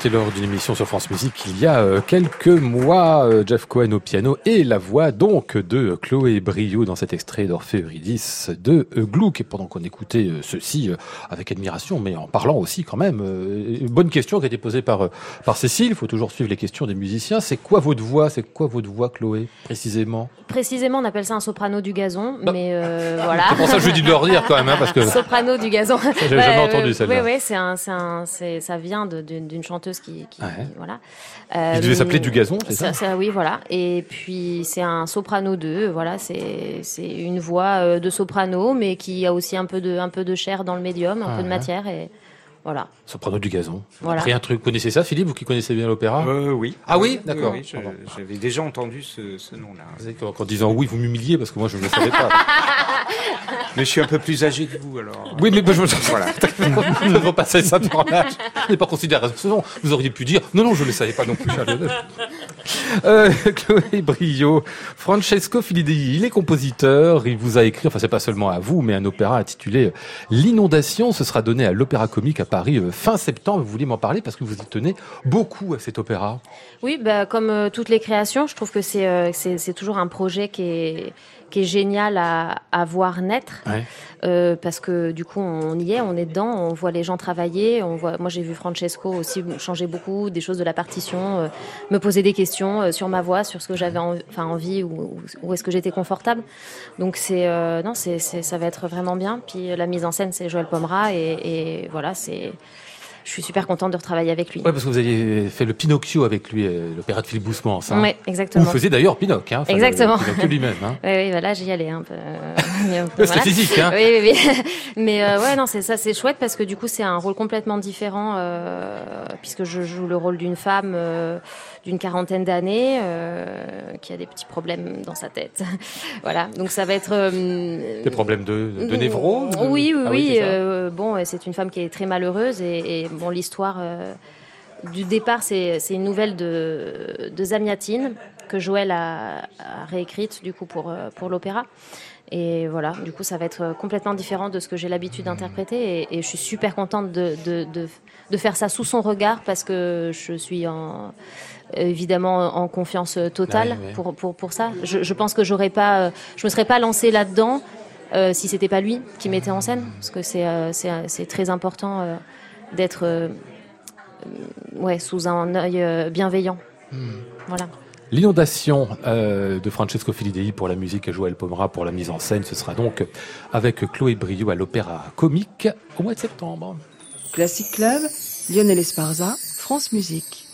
C'était lors d'une émission sur France Musique il y a euh, quelques mois. Euh, Jeff Cohen au piano et la voix donc de Chloé Brio dans cet extrait d'Orphée Eurydice de euh, Gluck. Et pendant qu'on écoutait ceci avec admiration, mais en parlant aussi quand même, une bonne question qui a été posée par, par Cécile. Il faut toujours suivre les questions des musiciens. C'est quoi votre voix? C'est quoi votre voix, Chloé, précisément? Précisément, on appelle ça un soprano du gazon, Bah. mais euh, voilà. C'est pour ça que je dis de leur dire quand même, hein, parce que Soprano du gazon. j'avais jamais entendu, celle-là. Oui, oui, c'est un, c'est un, c'est, ça vient d'une d'une chanteuse qui, qui Ouais. voilà. il devait s'appeler du gazon, c'est ça, ça, Oui, voilà. Et puis c'est un soprano 2, voilà, c'est, c'est une voix euh, de soprano, mais qui a aussi un peu de, un peu de chair dans le médium, un peu de matière, et voilà. Soprano du gazon. Voilà. Après un truc, vous connaissez ça, Philippe, vous qui connaissez bien l'opéra Euh, oui. Ah oui, d'accord. Oui, J'avais déjà entendu ce, ce nom-là. Qu'en disant oui, vous m'humiliez parce que moi je ne le savais pas. Mais je suis un peu plus âgé que vous, alors. Oui, mais je Voilà. ne veux pas passer ça pour un âge. Je n'ai pas considéré ça. Non, Vous auriez pu dire non, non, je ne le savais pas non plus. Euh, Chloé Brio, Francesco Filidei, il est compositeur. Il vous a écrit, enfin c'est pas seulement à vous, mais un opéra intitulé L'inondation. Ce sera donné à l'Opéra Comique à Paris euh, fin septembre. Vous vouliez m'en parler parce que vous y tenez beaucoup à cet opéra. Oui, bah, comme euh, toutes les créations, je trouve que c'est euh, c'est c'est toujours un projet qui est, qui est génial à, à voir naître. Ouais. Euh, parce que du coup, on y est, on est dedans, on voit les gens travailler. On voit, moi, j'ai vu Francesco aussi changer beaucoup des choses de la partition, euh, me poser des questions euh, sur ma voix, sur ce que j'avais en- enfin, envie ou, où est-ce que j'étais confortable. Donc, c'est non, c'est ça va être vraiment bien. Puis la mise en scène, c'est Joël Pomera et, et voilà, c'est. Je suis super contente de retravailler avec lui. Ouais, parce que vous aviez fait le Pinocchio avec lui, euh, l'opéra de Philippe Boussemans. ça. Ouais, Vous exactement. faisiez d'ailleurs Pinocchio. Hein, Exactement. Pinocchio lui-même. Hein. Oui, oui, voilà, j'y allais un peu. euh, C'était physique, hein. Oui, oui, oui. Mais euh, ouais, non, c'est ça, c'est chouette parce que du coup, c'est un rôle complètement différent euh, puisque je joue le rôle d'une femme euh, d'une quarantaine d'années euh, qui a des petits problèmes dans sa tête. voilà, donc ça va être. euh, Des problèmes de, de névrose de- Oui, oui, Ah oui. euh, bon, c'est une femme qui est très malheureuse et, et, bon, l'histoire du départ, c'est une nouvelle de, de Zamiatine que Joël a, a réécrite du coup pour pour l'opéra. Et voilà, du coup, ça va être complètement différent de ce que j'ai l'habitude d'interpréter. Et, et je suis super contente de, de, de, de faire ça sous son regard parce que je suis en, évidemment en confiance totale Ouais, ouais. Pour, pour, pour ça. Je, je pense que j'aurais pas, euh, je me serais pas lancée là-dedans euh, si c'était pas lui qui mettait en scène, parce que c'est euh, c'est c'est très important euh, d'être euh, euh, ouais sous un œil euh, bienveillant. Voilà. L'inondation euh, de Francesco Filidei pour la musique et Joël Pomera pour la mise en scène, ce sera donc avec Chloé Brio à l'Opéra Comique au mois de septembre. Classic Club, Lionel Esparza, France Musique.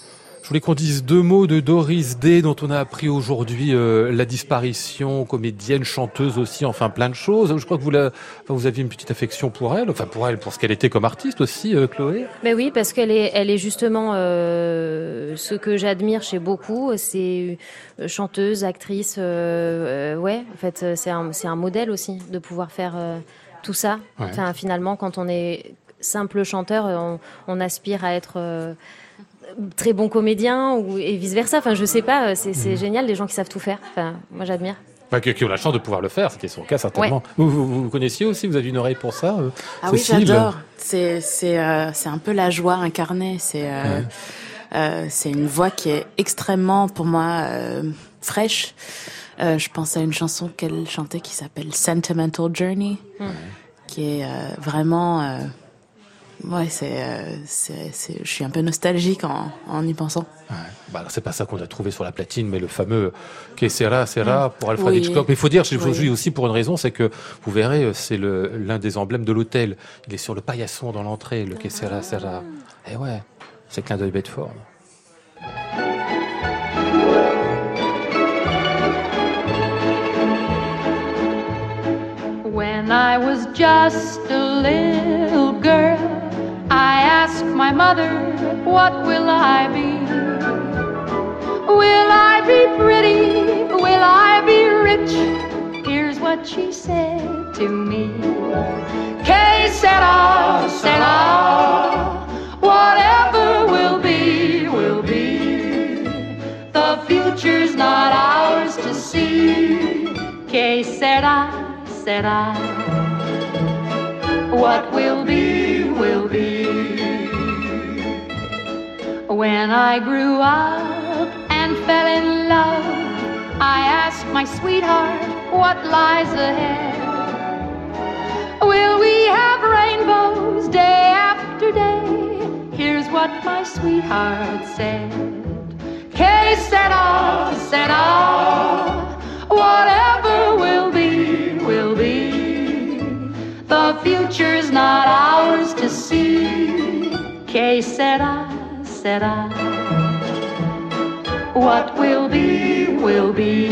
Je voulais qu'on dise deux mots de Doris Day dont on a appris aujourd'hui euh, la disparition, comédienne, chanteuse aussi, enfin plein de choses. Je crois que vous, la, enfin, vous aviez une petite affection pour elle, enfin pour elle, pour ce qu'elle était comme artiste aussi, euh, Chloé. Mais oui, parce qu'elle est, elle est justement euh, ce que j'admire chez beaucoup. C'est euh, chanteuse, actrice. euh, euh, ouais, en fait, c'est un, c'est un modèle aussi de pouvoir faire euh, tout ça. Ouais. Enfin, finalement, quand on est simple chanteur, on, on aspire à être euh, très bon comédien ou et vice versa. Enfin, je sais pas. euh, C'est, c'est génial les gens qui savent tout faire. Enfin, moi, j'admire. Enfin, qui, qui ont la chance de pouvoir le faire, c'était son cas certainement. Vous, vous, vous connaissiez aussi, vous avez une oreille pour ça euh, Ah oui, j'adore. C'est c'est euh, c'est un peu la joie incarnée. C'est euh, euh, c'est une voix qui est extrêmement pour moi euh, fraîche. Euh, je pense à une chanson qu'elle chantait qui s'appelle Sentimental Journey, qui est euh, vraiment euh, ouais c'est euh, c'est c'est je suis un peu nostalgique en en y pensant. Ouais. Bah, alors, c'est pas ça qu'on a trouvé sur la platine, mais le fameux Que sera, sera pour Alfred Oui. Hitchcock. Mais il faut dire, je Oui. vous dis aussi pour une raison, c'est que vous verrez, c'est le, l'un des emblèmes de l'hôtel. Il est sur le paillasson dans l'entrée, le Que sera, sera. Et ouais, c'est clin d'œil Bedford. When I was just a little girl, I asked my mother, What will I be? Will I be pretty? Will I be rich? Here's what she said to me Que sera, sera, whatever will be, will be. The future's not ours to see. Que sera, sera. What will be, will be. When I grew up and fell in love, I asked my sweetheart what lies ahead. Will we have rainbows day after day? Here's what my sweetheart said. Que sera, sera, whatever will be, will be. The future's not ours to see. Que sera, sera. What will be, will be.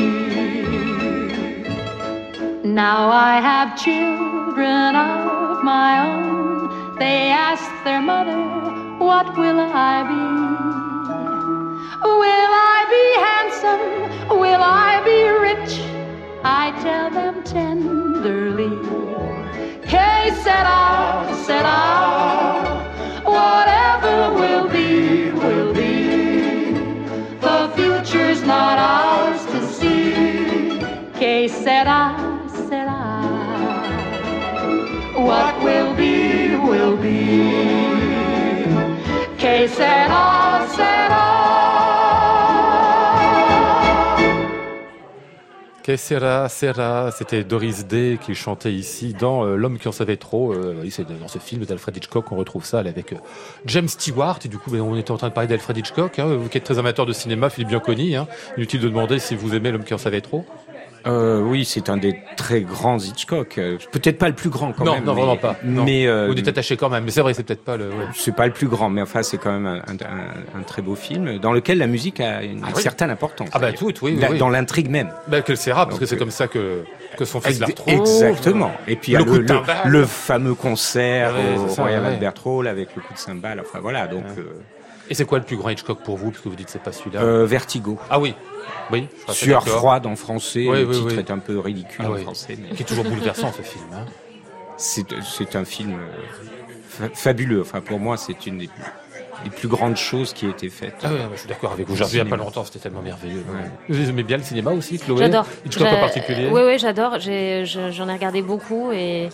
Now I have children of my own. They ask their mother, What will I be? Will I be handsome? Will I be rich? I tell them tenderly. Que sera, sera. Whatever will be, will be. The future's not ours to see. Que sera, sera. What will be, will be. Que sera, sera. Que sera, sera, c'était Doris Day qui chantait ici dans euh, L'homme qui en savait trop. Euh, dans ce film d'Alfred Hitchcock, on retrouve ça avec euh, James Stewart. Et du coup, ben, on était en train de parler d'Alfred Hitchcock. hein. vous qui êtes très amateur de cinéma, Philippe Bianconi. Hein. Inutile de demander si vous aimez L'homme qui en savait trop. Euh, oui, c'est un des très grands Hitchcock. Peut-être pas le plus grand quand non, même. non, mais- vraiment pas. Non. Mais euh, Vous êtes attaché quand même. Mais c'est vrai, c'est peut-être pas le. ouais. c'est pas le plus grand, mais enfin c'est quand même un, un- un très beau film dans lequel la musique a une Ah oui. certaine importance. Ah bah tout, oui, oui. Dans l'intrigue même. Ben, que sera, parce Donc, que c'est comme ça que, que son fils la retrouve. Exactement. Et puis Le le, le- le fameux concert Ouais, au ça, Royal ouais. Albert Hall avec le coup de cymbale. Enfin voilà, donc euh, Et c'est quoi le plus grand Hitchcock pour vous, parce que vous dites que c'est pas celui-là euh, Vertigo. Ah oui, oui. Sueur froide en français. Oui, le oui, titre oui. est un peu ridicule Ah en oui. français, mais Qui est toujours bouleversant ce film. Hein. c'est c'est un film euh, fa- fabuleux. Enfin pour moi, c'est une des, des plus grandes choses qui a été faite. Ah ouais, je suis d'accord avec vous. J'ai revu il y a pas longtemps, c'était tellement merveilleux. Vous aimez bien le cinéma aussi, Chloé? J'adore. Hitchcock en J'ai- particulier? Oui, oui, j'adore. J'en ai regardé beaucoup et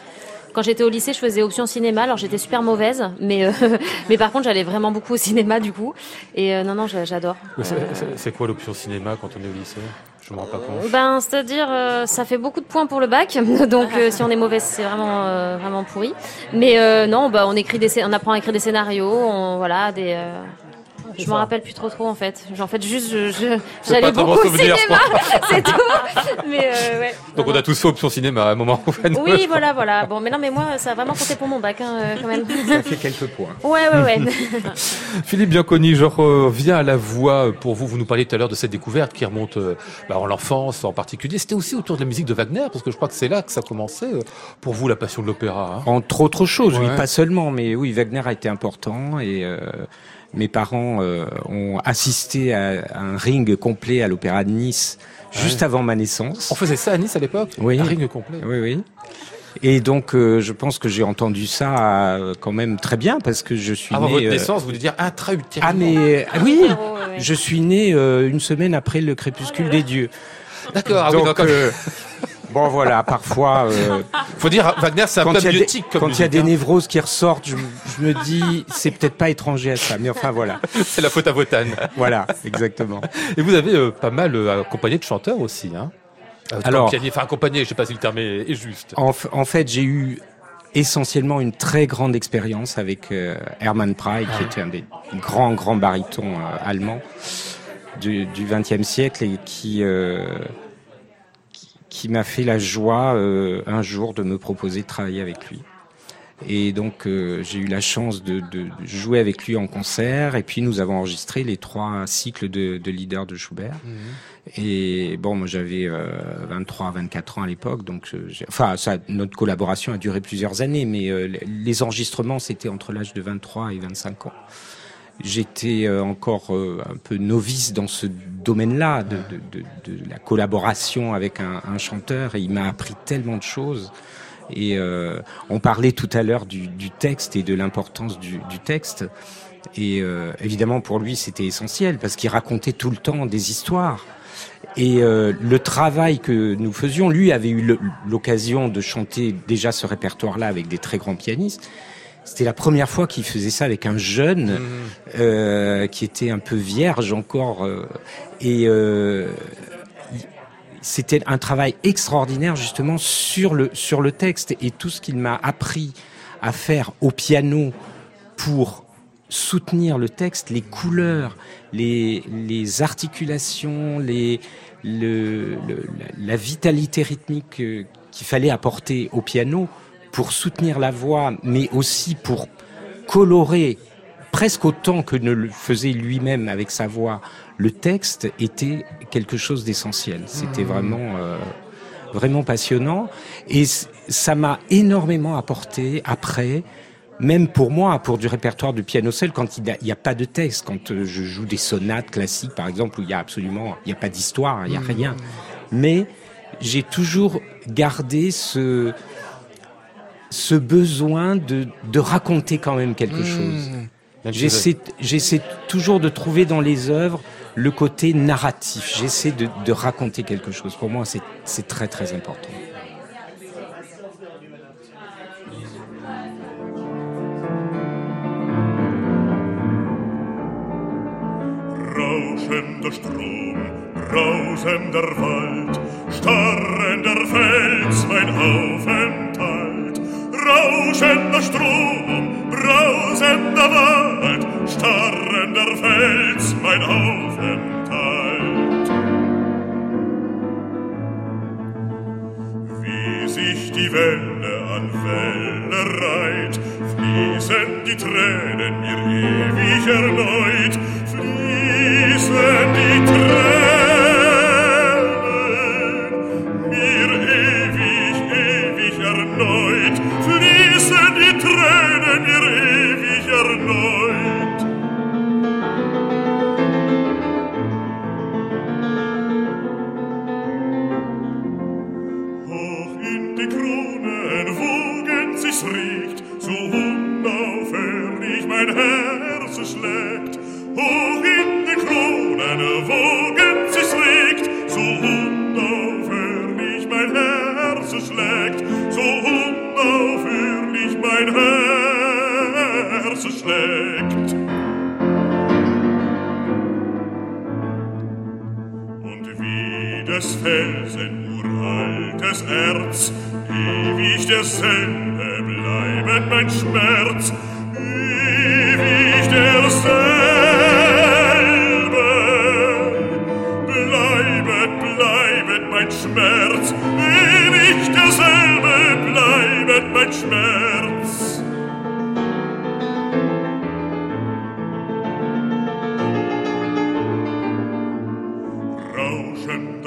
quand j'étais au lycée, je faisais option cinéma. Alors j'étais super mauvaise, mais euh, mais par contre, j'allais vraiment beaucoup au cinéma du coup. Et euh, non, non, j'a- j'adore. C'est- Euh, quoi l'option cinéma quand on est au lycée? Je me rends pas compte. Ben, c'est-à-dire, euh, ça fait beaucoup de points pour le bac, donc euh, si on est mauvaise, c'est vraiment euh, vraiment pourri. Mais euh, non, bah, on écrit des, on apprend à écrire des scénarios, on, voilà, des. Je m'en rappelle plus trop trop en fait. En fait, juste, je, je- C'est j'allais beaucoup au cinéma, c'est tout. Mais euh, ouais. Donc on a tous fait option cinéma à un moment. Oui, voilà, voilà. Bon, mais non, mais moi, ça a vraiment compté pour mon bac, hein, euh, quand même. Ça fait quelques points. Ouais, ouais, ouais. Philippe Bianconi, je reviens à la voix pour vous. Vous nous parliez tout à l'heure de cette découverte qui remonte euh, bah, en l'enfance en particulier. C'était aussi autour de la musique de Wagner, parce que je crois que c'est là que ça commençait euh, pour vous la passion de l'opéra. hein. Entre autres choses, oui, pas seulement, mais oui, Wagner a été important et euh, mes parents euh, ont assisté à, à un ring complet à l'Opéra de Nice juste Ouais. avant ma naissance. On faisait ça à Nice à l'époque Oui. Un ring complet. Oui, oui. Et donc, euh, je pense que j'ai entendu ça euh, quand même très bien parce que je suis Avant né. votre euh, naissance, vous voulez dire intra-utérin Ah mais ah oui, je suis né euh, une semaine après le crépuscule des dieux. D'accord, ah oui, Donc, donc, euh, bon voilà, parfois euh, faut dire Wagner c'est un quand peu il y a des, biotique comme quand il y a des hein. névroses qui ressortent, je, je me dis c'est peut-être pas étranger à ça, mais enfin voilà, c'est la faute à Wotan. voilà, exactement. Et vous avez euh, pas mal euh, accompagné de chanteurs aussi, hein Euh, Alors- pianiste, enfin accompagné, je sais pas si le terme est, est juste. En, en fait, j'ai eu essentiellement une très grande expérience avec euh, Hermann Prey, qui était un des grands, grands barytons euh, allemands du XXe siècle et qui, euh, qui, m'a fait la joie euh, un jour de me proposer de travailler avec lui. Et donc euh, j'ai eu la chance de, de jouer avec lui en concert et puis nous avons enregistré les trois cycles de, de leaders de Schubert. Et bon, moi j'avais euh, 23, 24 ans à l'époque, donc euh, enfin ça, notre collaboration a duré plusieurs années, mais euh, les enregistrements c'était entre l'âge de 23 et 25 ans. J'étais euh, encore euh, un peu novice dans ce domaine-là de, de, de, de la collaboration avec un, un chanteur et il m'a appris tellement de choses. Et euh, on parlait tout à l'heure du, du texte et de l'importance du, du texte. Et euh, évidemment, pour lui, c'était essentiel parce qu'il racontait tout le temps des histoires. Et euh, le travail que nous faisions, lui avait eu l'occasion de chanter déjà ce répertoire-là avec des très grands pianistes. C'était la première fois qu'il faisait ça avec un jeune euh, qui était un peu vierge encore. euh, et euh, c'était un travail extraordinaire justement sur le sur le texte et tout ce qu'il m'a appris à faire au piano pour soutenir le texte, les couleurs, les, les articulations, les, le, le- la, vitalité rythmique qu'il fallait apporter au piano pour soutenir la voix, mais aussi pour colorer presque autant que ne le faisait lui-même avec sa voix, le texte était quelque chose d'essentiel. C'était vraiment euh, vraiment passionnant. Et ça m'a énormément apporté après même pour moi, pour du répertoire de piano seul, quand il n'y a, pas de texte, quand euh, je joue des sonates classiques, par exemple, où il y a absolument, il n'y a pas d'histoire, il n'y a rien. Mais j'ai toujours gardé ce, ce besoin de, de raconter quand même quelque chose. J'essaie, j'essaie toujours de trouver dans les œuvres le côté narratif. J'essaie de, de raconter quelque chose. Pour moi, c'est, c'est très très important. Rauschender Strom, brausender Wald, starrender Fels, mein Aufenthalt. Rauschender Strom, brausender Wald, starrender Fels, mein Aufenthalt. Wie sich die Welle an Welle reiht, fließen die Tränen mir ewig erneut,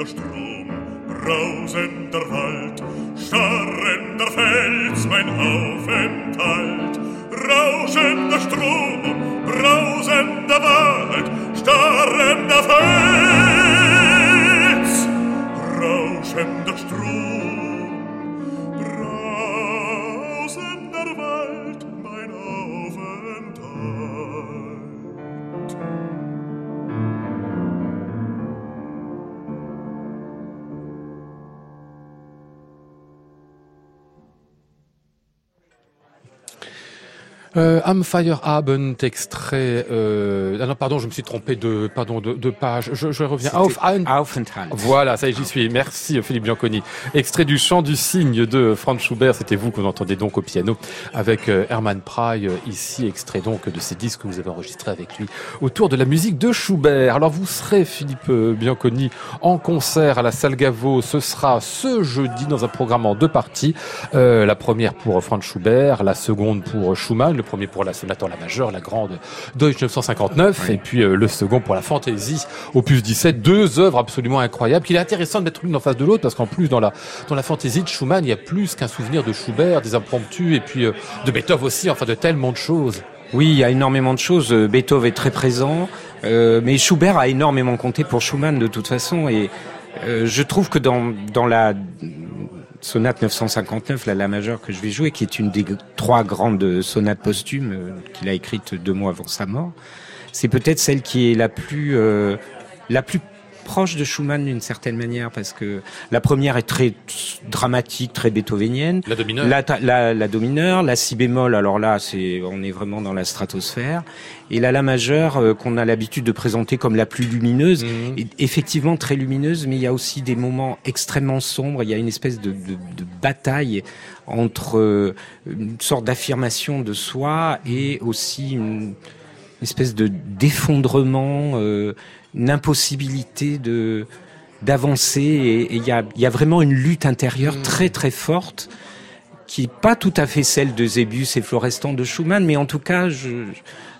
Rauschender Strom, brausender Wald, starrender Fels, mein Aufenthalt. Rauschender Strom, brausender Wald, starrender Fels. Rauschender Strom, Euh, Am Feierabend, extrait. Euh... Ah non, pardon, je me suis trompé de, pardon, de, de page. Je, je reviens. Auf, ein... Aufenthalt. Voilà, ça y est, j'y suis. Merci, Philippe Bianconi. Extrait du chant du cygne de Franz Schubert. C'était vous qu'on entendait donc au piano avec euh, Hermann Prey. euh, ici, extrait donc de ces disques que vous avez enregistrés avec lui autour de la musique de Schubert. Alors, vous serez, Philippe Bianconi, en concert à la salle Gaveau. Ce sera ce jeudi dans un programme en deux parties. Euh, la première pour Franz Schubert, la seconde pour Schumann, le premier pour la sonate en la majeure, la grande Deutsch 959, et puis euh, le second pour la fantaisie, opus 17. Deux œuvres absolument incroyables, qu'il est intéressant de mettre l'une en face de l'autre, parce qu'en plus, dans la, dans la fantaisie de Schumann, il y a plus qu'un souvenir de Schubert, des impromptus, et puis euh, de Beethoven aussi, enfin de tellement de choses. Oui, il y a énormément de choses. Euh, Beethoven est très présent, euh, mais Schubert a énormément compté pour Schumann de toute façon. Et euh, je trouve que dans, dans la sonate 959, la la majeure que je vais jouer, qui est une des trois grandes sonates posthumes euh, qu'il a écrites deux mois avant sa mort, c'est peut-être celle qui est la plus, euh, la plus proche de Schumann d'une certaine manière parce que la première est très dramatique, très beethovenienne. La do mineur. La, la, la do mineur, la si bémol, alors là, c'est, on est vraiment dans la stratosphère. Et la la majeure, euh, qu'on a l'habitude de présenter comme la plus lumineuse, Mhm. est effectivement très lumineuse, mais il y a aussi des moments extrêmement sombres. Il y a une espèce de, de, de bataille entre euh, une sorte d'affirmation de soi et aussi une espèce de d'effondrement, euh, une impossibilité de d'avancer. Et il y a, il y a vraiment une lutte intérieure Mhm. très très forte qui est pas tout à fait celle de Zébius et Florestan de Schumann, mais en tout cas, je,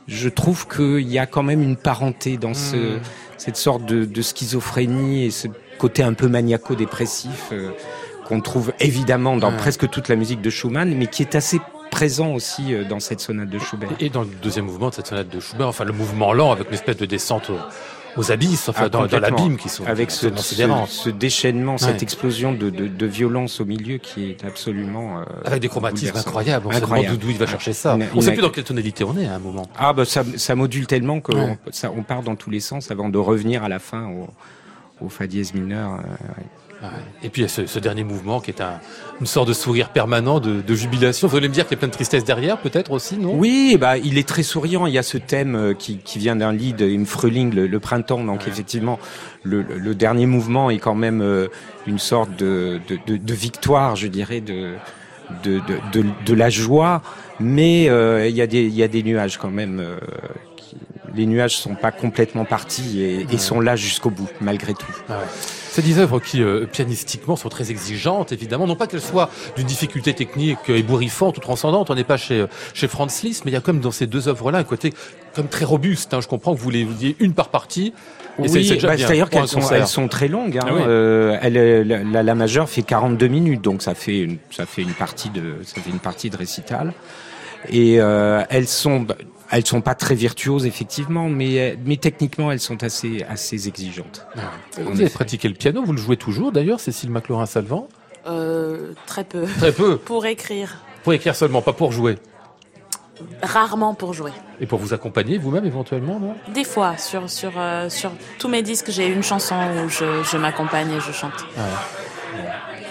je trouve qu'il y a quand même une parenté dans ce, Mhm. cette sorte de, de schizophrénie et ce côté un peu maniaco-dépressif euh, qu'on trouve évidemment dans Ouais. presque toute la musique de Schumann, mais qui est assez présent aussi euh, dans cette sonate de Schubert. Et dans le deuxième mouvement de cette sonate de Schubert, enfin le mouvement lent avec une espèce de descente aux, abysses, enfin Ah, dans, dans l'abîme qui sont avec ce, ce, déchaînement, cette explosion de, de, de violence au milieu qui est absolument euh, Avec des chromatismes incroyables. On se demande Incroyable. d'où il va chercher ça. Une- on sait une- plus dans quelle tonalité on est à un moment. Ah bah ça, ça module tellement qu'on Ouais. ça, on part dans tous les sens avant de revenir à la fin au, au fa dièse mineur. euh, ouais. Et puis il y a ce, ce dernier mouvement qui est un, une sorte de sourire permanent, de, de jubilation. Vous allez me dire qu'il y a plein de tristesse derrière, peut-être aussi, non? Oui, bah il est très souriant. Il y a ce thème euh, qui, qui vient d'un lead, Im Frühling, le, le printemps. Donc effectivement, le, dernier mouvement est quand même euh, une sorte de, de, de, de victoire, je dirais, de de, de, de, de la joie. Mais euh, il y a des il y a des nuages quand même. euh, les nuages sont pas complètement partis et, et sont là jusqu'au bout, malgré tout. Ah ouais. C'est des œuvres qui, euh, pianistiquement, sont très exigeantes, évidemment. Non pas qu'elles soient d'une difficulté technique ébouriffante ou transcendante. On n'est pas chez, chez Franz Liszt, mais il y a comme dans ces deux œuvres-là un côté comme très robuste. Hein. Je comprends que vous les vouliez une par partie. Et Oui, bah, c'est-à-dire qu'elles sont, elles sont très longues. Hein. Ah oui. Euh, elle, est- la, la, la majeure fait 42 minutes, donc ça fait une, ça fait une partie de, ça fait une partie de récital. Et euh, elles sont, bah, elles sont pas très virtuoses effectivement, mais, mais techniquement elles sont assez, assez exigeantes. En Vous avez effet. pratiqué le piano, vous le jouez toujours d'ailleurs, Cécile Maclaurin-Salvant Euh, très peu. Très peu. Pour écrire. Pour écrire seulement, pas pour jouer. Rarement pour jouer. Et pour vous accompagner vous-même éventuellement, non Des fois, sur, sur, euh, sur tous mes disques, j'ai une chanson où je, je m'accompagne et je chante.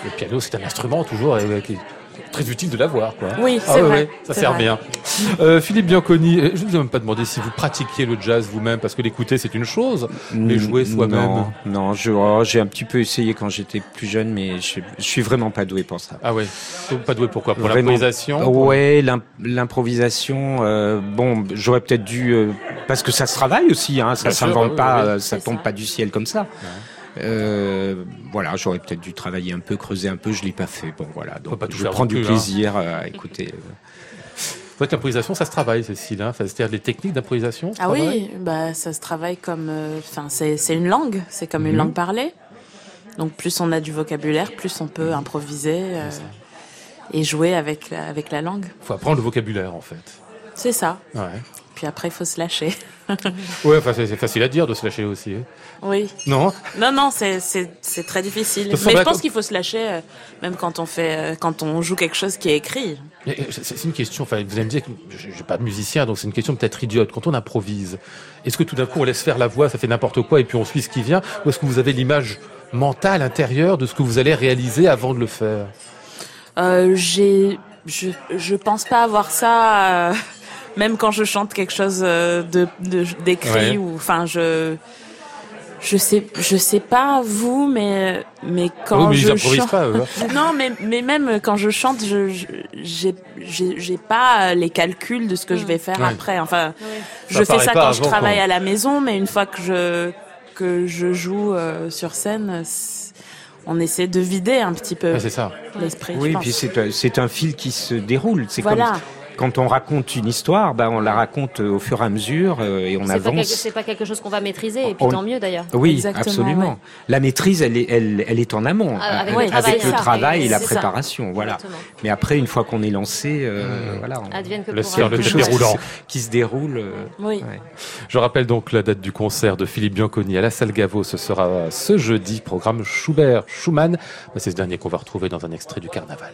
Le piano, c'est un instrument toujours euh, très utile de l'avoir. Quoi. Oui, Ah c'est ouais, vrai, ouais, ça sert vrai. bien. Euh, Philippe Bianconi, euh, je ne vous ai même pas demandé si vous pratiquiez le jazz vous-même, parce que l'écouter c'est une chose, mais jouer soi-même. Non, non, oh, j'ai un petit peu essayé quand j'étais plus jeune, mais je, je suis vraiment pas doué pour ça. Ah ouais, pas doué pourquoi Pour l'improvisation pour- Ouais, l'im- l'improvisation. euh, bon, j'aurais peut-être dû euh, parce que ça se travaille aussi. Hein, ça sûr, s'invente pas, oui, oui. euh, ça tombe pas du ciel comme ça. Euh, voilà, j'aurais peut-être dû travailler un peu, creuser un peu. Je l'ai pas fait. Bon, voilà. Donc, pas je prends du plus, hein. plaisir euh, à écouter. euh. C'est vrai que l'improvisation, ça se travaille, Cécile. Hein C'est-à-dire les techniques d'improvisation Ah oui, bah ça se travaille comme, euh, enfin c'est c'est une langue, c'est comme une Mhm. langue parlée. Donc plus on a du vocabulaire, plus on peut improviser euh, et jouer avec la- avec la langue. faut apprendre le vocabulaire en fait. C'est ça. Ouais. Puis après il faut se lâcher. Ouais, enfin, c'est facile à dire de se lâcher aussi. hein. oui. Non Non non, c'est très difficile. Mais je pense qu'il faut se lâcher euh, même quand on fait euh, quand on joue quelque chose qui est écrit. C'est une question, enfin, vous allez me dire que je je suis pas musicien, donc c'est une question peut-être idiote. Quand on improvise, est-ce que tout d'un coup on laisse faire la voix, ça fait n'importe quoi, et puis on suit ce qui vient, ou est-ce que vous avez l'image mentale intérieure de ce que vous allez réaliser avant de le faire? Euh, j'ai, je, je pense pas avoir ça, euh, même quand je chante quelque chose euh, de, de d'écrit Ouais. ou, enfin, je, je sais, je sais pas vous, mais, mais quand Oui, mais ils je chante, pas, eux, non, mais, mais même quand je chante, je, je- j'ai, j'ai, j'ai pas les calculs de ce que je vais faire Ouais. après. Enfin, je Ça fais ça quand je travaille quoi. à la maison, mais une fois que je, que je joue euh, sur scène, on essaie de vider un petit peu Ouais, c'est ça. l'esprit. je Oui, pense. puis c'est un- c'est un fil qui se déroule. C'est Voilà. comme quand on raconte une histoire, bah, on la raconte au fur et à mesure euh, et on C'est pas, quelque- avance. c'est pas quelque chose qu'on va maîtriser, et puis On- tant mieux d'ailleurs. Oui, Exactement, absolument. ouais. La maîtrise, elle est, elle, elle est en amont, Ah, avec euh, le travail, avec le ça. travail et la ça. préparation. Voilà. Exactement. Mais après, une fois qu'on est lancé, euh, voilà, on- que Le quelque chose qui roulant. se- qui se déroule. euh, Oui. ouais. Je rappelle donc la date du concert de Philippe Bianconi à la salle Gaveau. Ce sera ce jeudi, programme Schubert, Schumann. Bah, C'est ce dernier qu'on va retrouver dans un extrait du carnaval.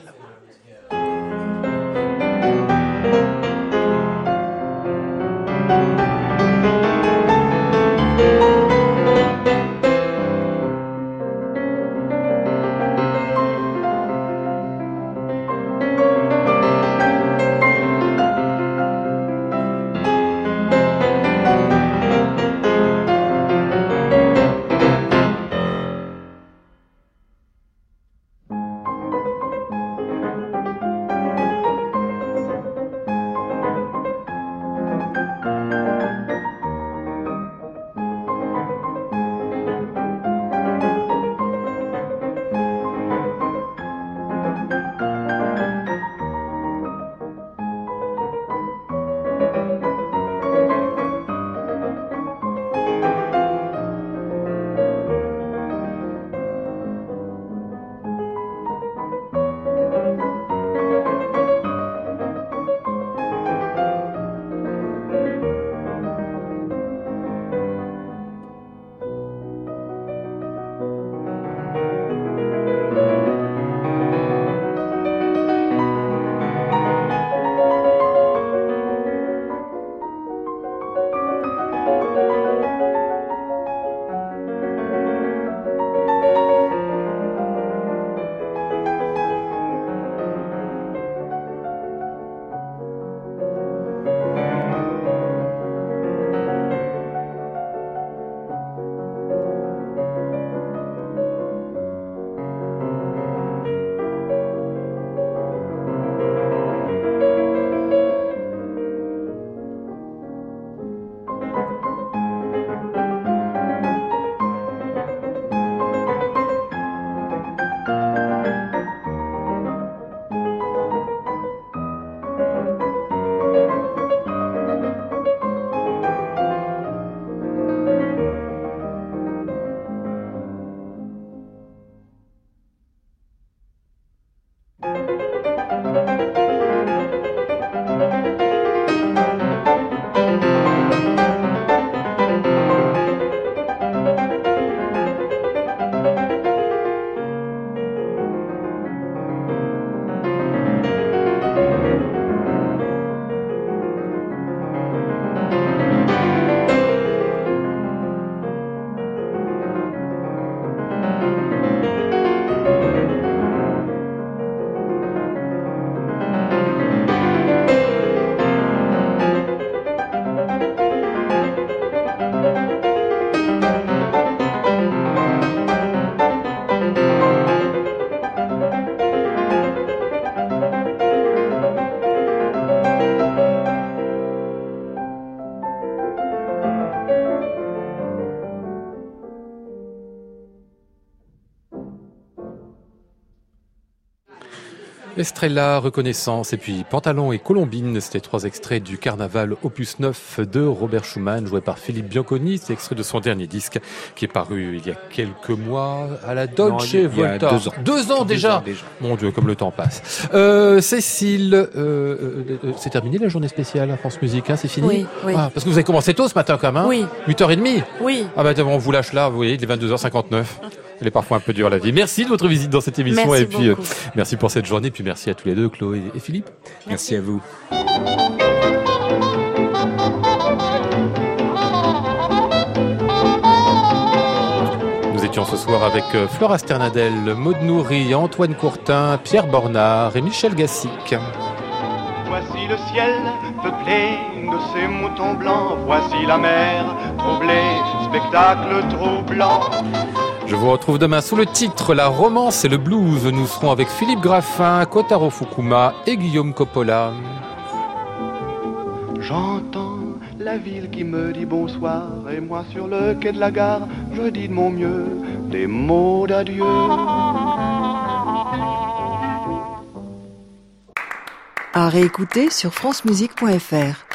Estrella, Reconnaissance et puis Pantalon et Colombine, c'était trois extraits du Carnaval opus 9 de Robert Schumann, joué par Philippe Bianconi. C'est extrait de son dernier disque qui est paru il y a quelques mois à la Dolce Non, il y a Volta. deux ans. Deux ans déjà. ans déjà. Mon Dieu, comme le temps passe. Euh, Cécile, euh, euh, euh, c'est terminé la journée spéciale à France Musique, hein, c'est fini Oui, oui. Ah, Parce que vous avez commencé tôt ce matin quand même, hein Oui. 8h30 Oui. Ah bah on vous lâche là, vous voyez, il est 22h59. Elle est parfois un peu dure la vie. Merci de votre visite dans cette émission Merci et puis euh, merci pour cette journée puis merci à tous les deux, Chloé et Philippe. Merci à vous. Nous étions ce soir avec euh, Flora Sternadel, Maud Nourri, Antoine Courtin, Pierre Bornard et Michel Gassic. Voici le ciel peuplé de ces moutons blancs. Voici la mer troublée, spectacle troublant. Je vous retrouve demain sous le titre La romance et le blues. Nous serons avec Philippe Graffin, Kotaro Fukuma et Guillaume Coppola. J'entends la ville qui me dit bonsoir. Et moi sur le quai de la gare, je dis de mon mieux des mots d'adieu. À réécouter sur francemusique.fr.